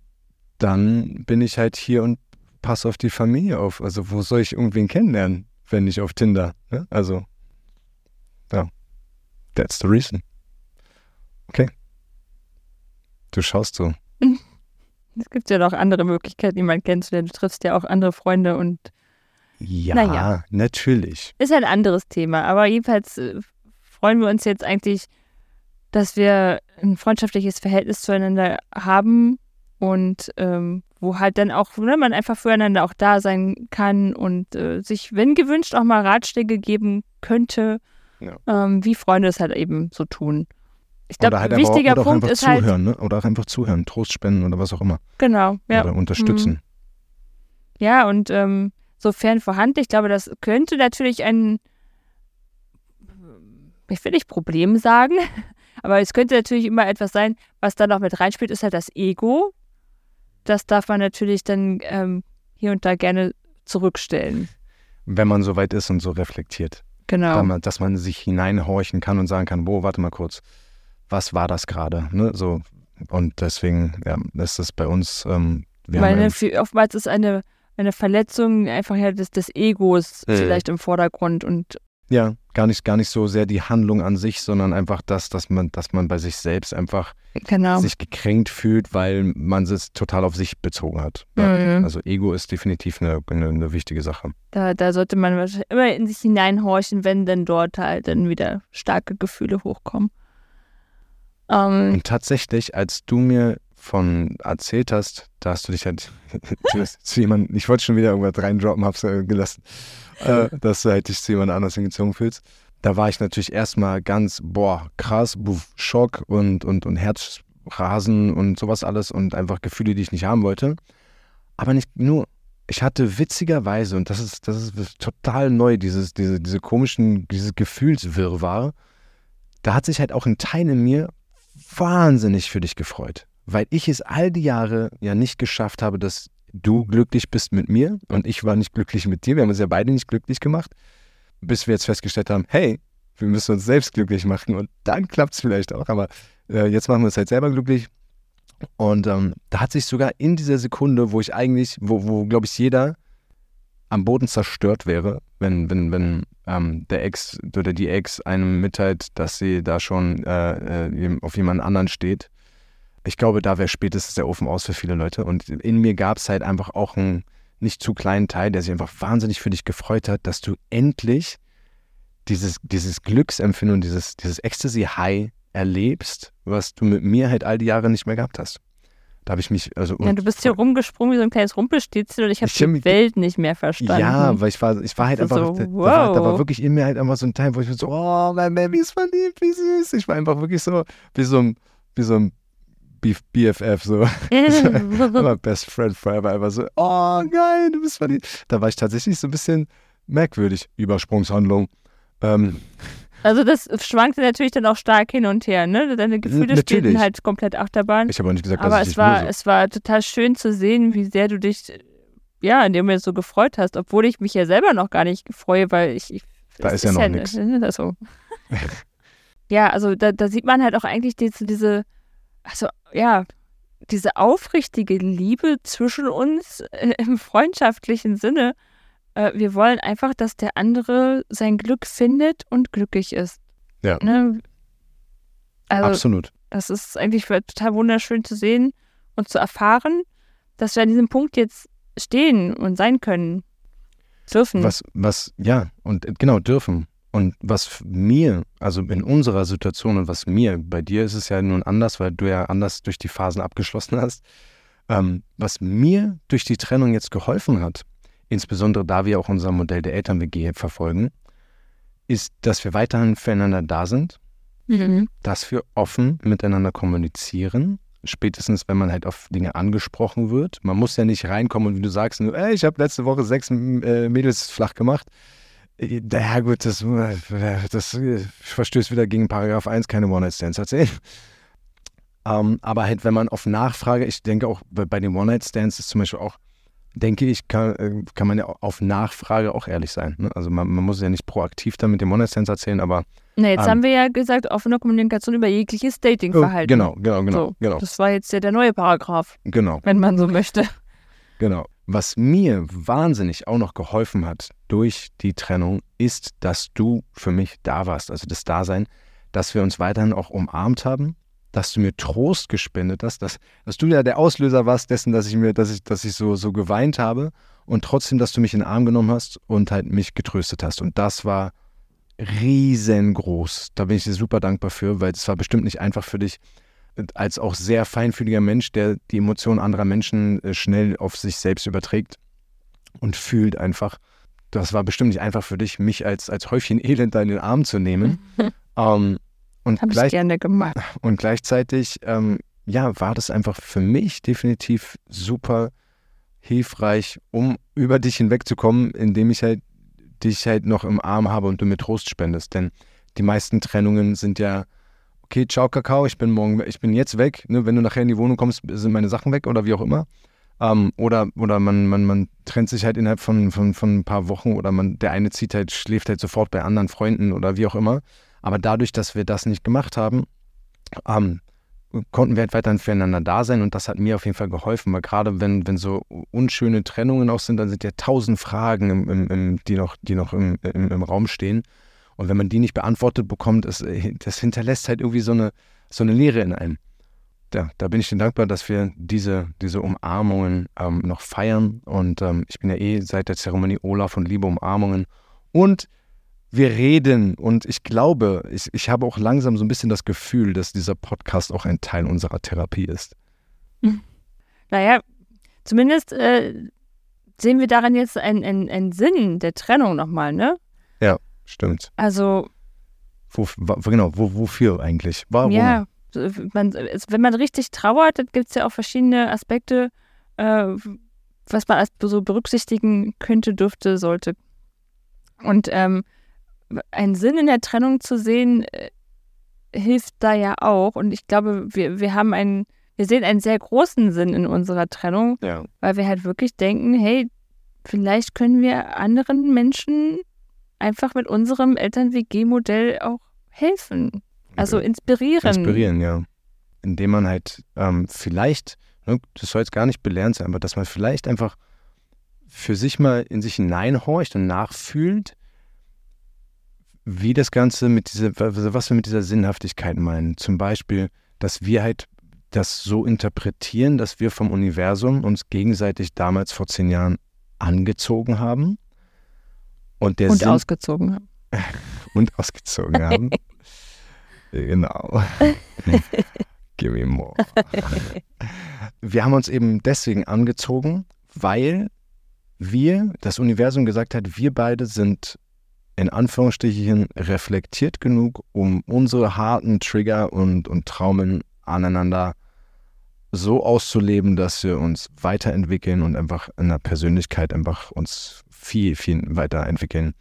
dann bin ich halt hier und passe auf die Familie auf. Also wo soll ich irgendwen kennenlernen, wenn nicht auf Tinder? Ne? Also, ja, that's the reason. Okay. Du schaust so. Es gibt ja noch andere Möglichkeiten, jemanden kennenzulernen. Du triffst ja auch andere Freunde und Ja, Naja. natürlich. ist ein anderes Thema. Aber jedenfalls äh, freuen wir uns jetzt eigentlich, dass wir ein freundschaftliches Verhältnis zueinander haben und ähm, wo halt dann auch ne, man einfach füreinander auch da sein kann und äh, sich, wenn gewünscht, auch mal Ratschläge geben könnte, Ja. ähm, wie Freunde es halt eben so tun. Ich glaube, halt wichtiger auch Punkt ist halt, zuhören, ne? Oder auch einfach zuhören, Trost spenden oder was auch immer. genau, ja. Oder unterstützen. Ja, und ähm, sofern vorhanden, ich glaube, das könnte natürlich ein, ich will nicht Problem sagen, aber es könnte natürlich immer etwas sein, was da noch mit reinspielt, ist halt das Ego. Das darf man natürlich dann ähm, hier und da gerne zurückstellen. Wenn man so weit ist und so reflektiert. Genau. Man- Dass man sich hineinhorchen kann und sagen kann, boah, warte mal kurz, was war das gerade? Ne? So, und deswegen ja, ist es bei uns, ähm, wir Weil haben ne, ja- oftmals ist eine, eine Verletzung einfach ja des, des Egos Mhm. vielleicht im Vordergrund und Ja, gar nicht, gar nicht so sehr die Handlung an sich, sondern einfach das, dass man, dass man bei sich selbst einfach genau. sich gekränkt fühlt, weil man es total auf sich bezogen hat. Mhm. Also Ego ist definitiv eine, eine, eine wichtige Sache. Da, da sollte man wahrscheinlich immer in sich hineinhorchen, wenn denn dort halt dann wieder starke Gefühle hochkommen. Ähm, Und tatsächlich, als du mir von erzählt hast, da hast du dich halt zu jemandem, ich wollte schon wieder irgendwas reindroppen, hab's äh, gelassen, äh, dass du halt dich zu jemand anders hingezogen fühlst. Da war ich natürlich erstmal ganz, boah, krass, buff, Schock und, und, und Herzrasen und sowas alles und einfach Gefühle, die ich nicht haben wollte. Aber nicht nur. Ich hatte witzigerweise, und das ist, das ist total neu, dieses, diese, diese komischen, dieses Gefühlswirrwarr, da hat sich halt auch ein Teil in mir wahnsinnig für dich gefreut, weil ich es all die Jahre ja nicht geschafft habe, dass du glücklich bist mit mir und ich war nicht glücklich mit dir. Wir haben uns ja beide nicht glücklich gemacht, bis wir jetzt festgestellt haben, hey, wir müssen uns selbst glücklich machen und dann klappt es vielleicht auch. Aber äh, jetzt machen wir uns halt selber glücklich. Und ähm, da hat sich sogar in dieser Sekunde, wo ich eigentlich, wo, wo glaube ich, jeder am Boden zerstört wäre, wenn, wenn, wenn ähm, der Ex oder die Ex einem mitteilt, dass sie da schon äh, äh, auf jemand anderen steht. Ich glaube, da wäre spätestens der Ofen aus für viele Leute. Und in mir gab es halt einfach auch einen nicht zu kleinen Teil, der sich einfach wahnsinnig für dich gefreut hat, dass du endlich dieses, dieses Glücksempfinden und dieses, dieses Ecstasy-High erlebst, was du mit mir halt all die Jahre nicht mehr gehabt hast. Da habe ich mich, also. ja, du bist hier rumgesprungen wie so ein kleines Rumpelstilzchen und ich habe die Welt nicht mehr verstanden. Ja, weil ich war, ich war halt So, einfach, da, war, da war wow. wirklich in mir halt einfach so ein Teil, wo ich mir so, oh, mein Baby ist verliebt, wie süß. Ich war einfach wirklich so, wie so ein, wie so ein BFF, so. immer Best Friend Forever, einfach so, oh geil, du bist verliebt. Da war ich tatsächlich so ein bisschen merkwürdig. Übersprungshandlung. Ähm, also das schwankte natürlich dann auch stark hin und her, ne? Deine Gefühle spielten halt komplett Achterbahn. ich habe auch nicht gesagt, Aber dass ich es war, so es war total schön zu sehen, wie sehr du dich, ja, in dem Moment so gefreut hast, obwohl ich mich ja selber noch gar nicht freue, weil ich. ich Da ist ja noch nix. ne, das so. ja, also da, da sieht man halt auch eigentlich diese, diese, also ja, diese aufrichtige Liebe zwischen uns äh, im freundschaftlichen Sinne. Äh, wir wollen einfach, dass der andere sein Glück findet und glücklich ist. Ja. Ne? Also, Absolut. das ist eigentlich total wunderschön zu sehen und zu erfahren, dass wir an diesem Punkt jetzt stehen und sein können. Dürfen. Was, was, ja, und äh, genau, dürfen. Und was mir, also in unserer Situation und was mir, bei dir ist es ja nun anders, weil du ja anders durch die Phasen abgeschlossen hast, ähm, was mir durch die Trennung jetzt geholfen hat, insbesondere da wir auch unser Modell der Eltern-WG verfolgen, ist, dass wir weiterhin füreinander da sind, Mhm. dass wir offen miteinander kommunizieren. Spätestens, wenn man halt auf Dinge angesprochen wird. Man muss ja nicht reinkommen und wie du sagst, nur, ey, ich habe letzte Woche sechs äh, Mädels flach gemacht. Ja gut, das, äh, das äh, verstößt wieder gegen Paragraph 1, keine One-Night-Stands erzählen. Ähm, aber halt, wenn man auf Nachfrage, ich denke auch bei, den One-Night-Stands ist zum Beispiel auch, denke ich, kann, äh, kann man ja auf Nachfrage auch ehrlich sein. Ne? Also man, man muss ja nicht proaktiv dann mit den One-Night-Stands erzählen, aber Na, jetzt Ähm. haben wir ja gesagt, offene Kommunikation über jegliches Datingverhalten. genau, genau, genau, So, genau, Das war jetzt ja der neue Paragraph, genau. wenn man so möchte. Genau. Was mir wahnsinnig auch noch geholfen hat durch die Trennung, ist, dass du für mich da warst. Also das Dasein, dass wir uns weiterhin auch umarmt haben, dass du mir Trost gespendet hast, dass, dass du ja der Auslöser warst dessen, dass ich mir, dass ich, dass ich so, so geweint habe und trotzdem, dass du mich in den Arm genommen hast und halt mich getröstet hast. Und das war riesengroß. Da bin ich dir super dankbar für, weil es war bestimmt nicht einfach für dich, als auch sehr feinfühliger Mensch, der die Emotionen anderer Menschen äh, schnell auf sich selbst überträgt und fühlt einfach. Das war bestimmt nicht einfach für dich, mich als, als Häufchen Elend da in den Arm zu nehmen. ähm, und, Habe ich gleich, gerne gemacht. und gleichzeitig, ähm, ja, war das einfach für mich definitiv super hilfreich, um über dich hinwegzukommen, indem ich halt dich halt noch im Arm habe und du mir Trost spendest. Denn die meisten Trennungen sind ja, okay, ciao Kakao, ich bin morgen, ich bin jetzt weg. Ne? Wenn du nachher in die Wohnung kommst, sind meine Sachen weg oder wie auch immer. Ähm, oder oder man, man, man trennt sich halt innerhalb von, von, von ein paar Wochen oder man, der eine zieht halt, schläft halt sofort bei anderen Freunden oder wie auch immer. Aber dadurch, dass wir das nicht gemacht haben, ähm, konnten wir halt weiterhin füreinander da sein und das hat mir auf jeden Fall geholfen, weil gerade wenn, wenn so unschöne Trennungen auch sind, dann sind ja tausend Fragen, im, im, im, die noch, die noch im, im, im Raum stehen. Und wenn man die nicht beantwortet bekommt, es, das hinterlässt halt irgendwie so eine, so eine Leere in einem. Ja, da bin ich dir dankbar, dass wir diese, diese Umarmungen ähm, noch feiern. Und ähm, ich bin ja eh seit der Zeremonie Olaf und liebe Umarmungen. Und wir reden und ich glaube, ich, ich habe auch langsam so ein bisschen das Gefühl, dass dieser Podcast auch ein Teil unserer Therapie ist. Naja, zumindest äh, sehen wir daran jetzt einen, einen, einen Sinn der Trennung nochmal, ne? Stimmt. Also, Wo, genau, wo, wofür eigentlich? Warum? ja, man, wenn man richtig trauert, dann gibt es ja auch verschiedene Aspekte, äh, was man so berücksichtigen könnte, dürfte, sollte. Und ähm, einen Sinn in der Trennung zu sehen, äh, hilft da ja auch. Und ich glaube, wir, wir haben einen, wir sehen einen sehr großen Sinn in unserer Trennung, Ja. weil wir halt wirklich denken, hey, vielleicht können wir anderen Menschen einfach mit unserem Eltern-WG-Modell auch helfen. Also inspirieren. Inspirieren, ja. Indem man halt ähm, vielleicht, ne, das soll jetzt gar nicht belehrend sein, aber dass man vielleicht einfach für sich mal in sich hineinhorcht und nachfühlt, wie das Ganze mit dieser, was wir mit dieser Sinnhaftigkeit meinen. Zum Beispiel, dass wir halt das so interpretieren, dass wir vom Universum uns gegenseitig damals vor zehn Jahren angezogen haben. Und der und Sinn, ausgezogen haben. und ausgezogen haben. genau. Give me more. Wir haben uns eben deswegen angezogen, weil wir, das Universum gesagt hat, wir beide sind in Anführungsstrichen reflektiert genug, um unsere harten Trigger und, und Traumen aneinander so auszuleben, dass wir uns weiterentwickeln und einfach in der Persönlichkeit einfach uns viel, viel weiterentwickeln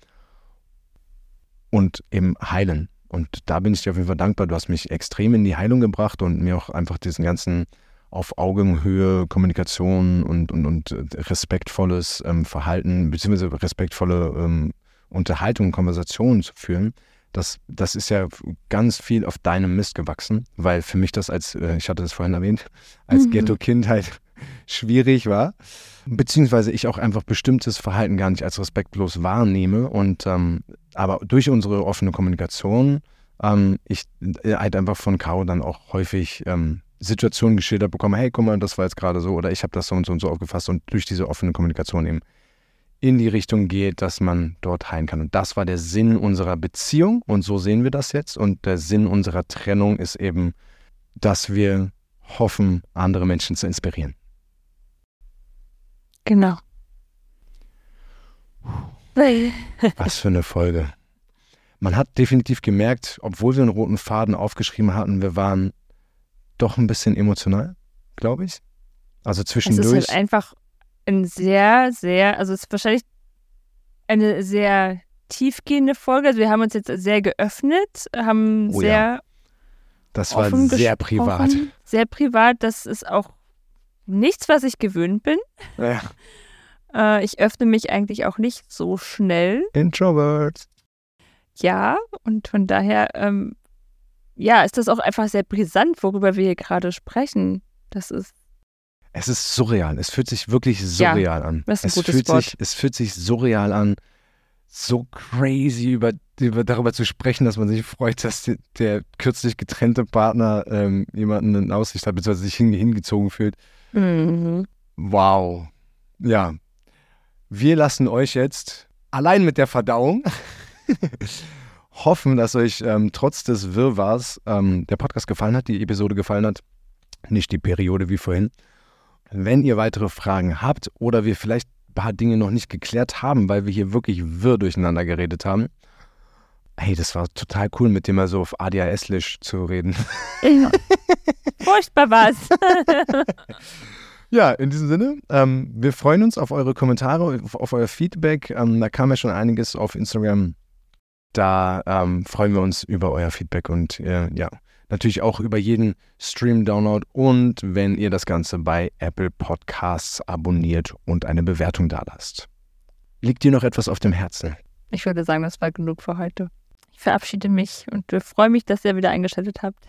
und eben heilen. Und da bin ich dir auf jeden Fall dankbar. Du hast mich extrem in die Heilung gebracht und mir auch einfach diesen ganzen auf Augenhöhe Kommunikation und, und, und respektvolles ähm, Verhalten, beziehungsweise respektvolle ähm, Unterhaltung Konversationen zu führen. Das, das ist ja ganz viel auf deinem Mist gewachsen, weil für mich das als, äh, ich hatte das vorhin erwähnt, als mhm. Ghetto-Kind halt schwierig war, beziehungsweise ich auch einfach bestimmtes Verhalten gar nicht als respektlos wahrnehme und ähm, aber durch unsere offene Kommunikation ähm, ich äh, halt einfach von Caro dann auch häufig ähm, Situationen geschildert bekomme, hey, guck mal, das war jetzt gerade so oder ich habe das so und so und so aufgefasst und durch diese offene Kommunikation eben in die Richtung geht, dass man dort heilen kann. Und das war der Sinn unserer Beziehung und so sehen wir das jetzt. Und der Sinn unserer Trennung ist eben, dass wir hoffen, andere Menschen zu inspirieren. Genau. Was für eine Folge. Man hat definitiv gemerkt, obwohl wir einen roten Faden aufgeschrieben hatten, wir waren doch ein bisschen emotional, glaube ich. Also zwischendurch. Es ist halt einfach ein sehr, sehr, also es ist wahrscheinlich eine sehr tiefgehende Folge. Also wir haben uns jetzt sehr geöffnet, haben oh, sehr. Ja. Das war sehr privat. Sehr privat. Das ist auch nichts, was ich gewöhnt bin. Ja. Äh, ich öffne mich eigentlich auch nicht so schnell. Introvert. Ja, und von daher, ähm, ja, ist das auch einfach sehr brisant, worüber wir hier gerade sprechen. Das ist es ist surreal. Es fühlt sich wirklich surreal ja, an. Das ist ein es gutes fühlt Wort. Sich, es fühlt sich surreal an, so crazy über, über, darüber zu sprechen, dass man sich freut, dass die, der kürzlich getrennte Partner ähm, jemanden in Aussicht hat, beziehungsweise sich hingezogen fühlt. Mhm. Wow. Ja. Wir lassen euch jetzt allein mit der Verdauung hoffen, dass euch ähm, trotz des Wirrwarrs ähm, der Podcast gefallen hat, die Episode gefallen hat. Nicht die Periode wie vorhin. Wenn ihr weitere Fragen habt oder wir vielleicht ein paar Dinge noch nicht geklärt haben, weil wir hier wirklich wirr durcheinander geredet haben, hey, das war total cool, mit dem mal so auf ADHS-Lisch zu reden. Furchtbar was. ja, in diesem Sinne, ähm, wir freuen uns auf eure Kommentare, auf, auf euer Feedback. Ähm, da kam ja schon einiges auf Instagram. Da ähm, freuen wir uns über euer Feedback und äh, ja, natürlich auch über jeden Stream-Download und wenn ihr das Ganze bei Apple Podcasts abonniert und eine Bewertung da lasst. Liegt dir noch etwas auf dem Herzen? Ich würde sagen, das war genug für heute. Ich verabschiede mich und freue mich, dass ihr wieder eingeschaltet habt.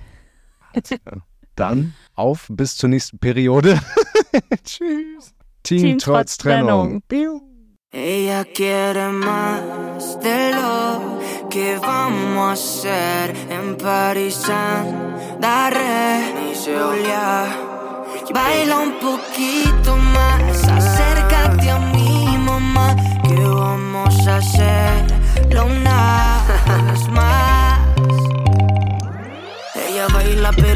Dann auf bis zur nächsten Periode. Tschüss. Team, Team trotz, trotz Trennung. Trennung. Ella quiere más de lo que vamos a hacer en París. Daré Julia. Baila un poquito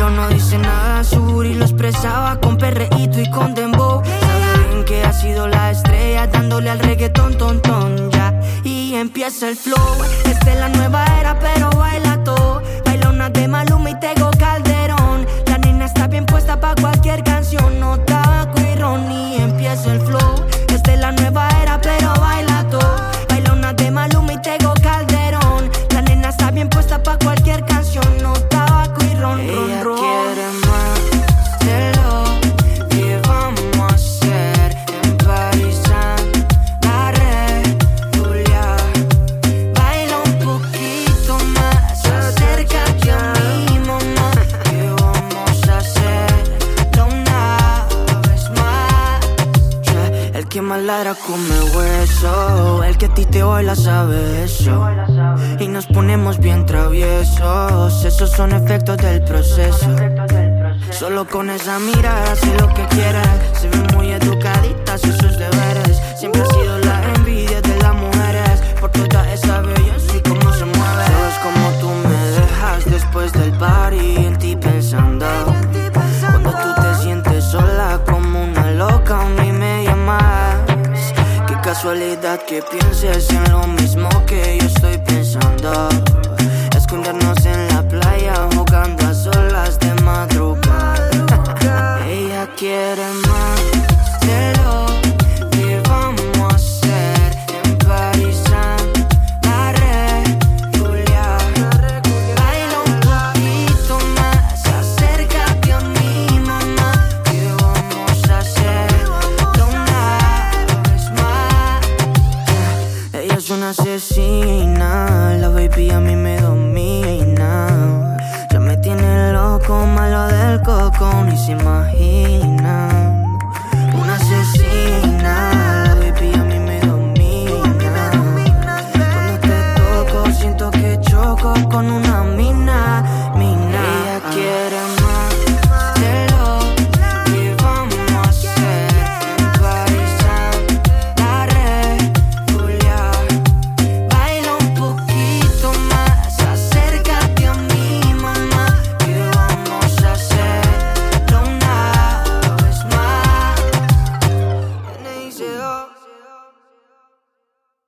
pero no dice nada, su y lo expresaba con perreíto y con dembow que ha sido la estrella dándole al reggaetón, ton, ton, ya. Y empieza el flow. Esta es la nueva era, pero baila todo. Baila una de Maluma son efectos del proceso. Solo con esa mirada hace lo que quiere. Se ve muy educadita, hace sus deberes. Siempre ha sido la envidia de las mujeres. Por toda esa belleza y cómo se mueve. Sabes como tú me dejas después del party. En ti pensando. Cuando tú te sientes sola como una loca, una y media más casualidad que pienses en lo mismo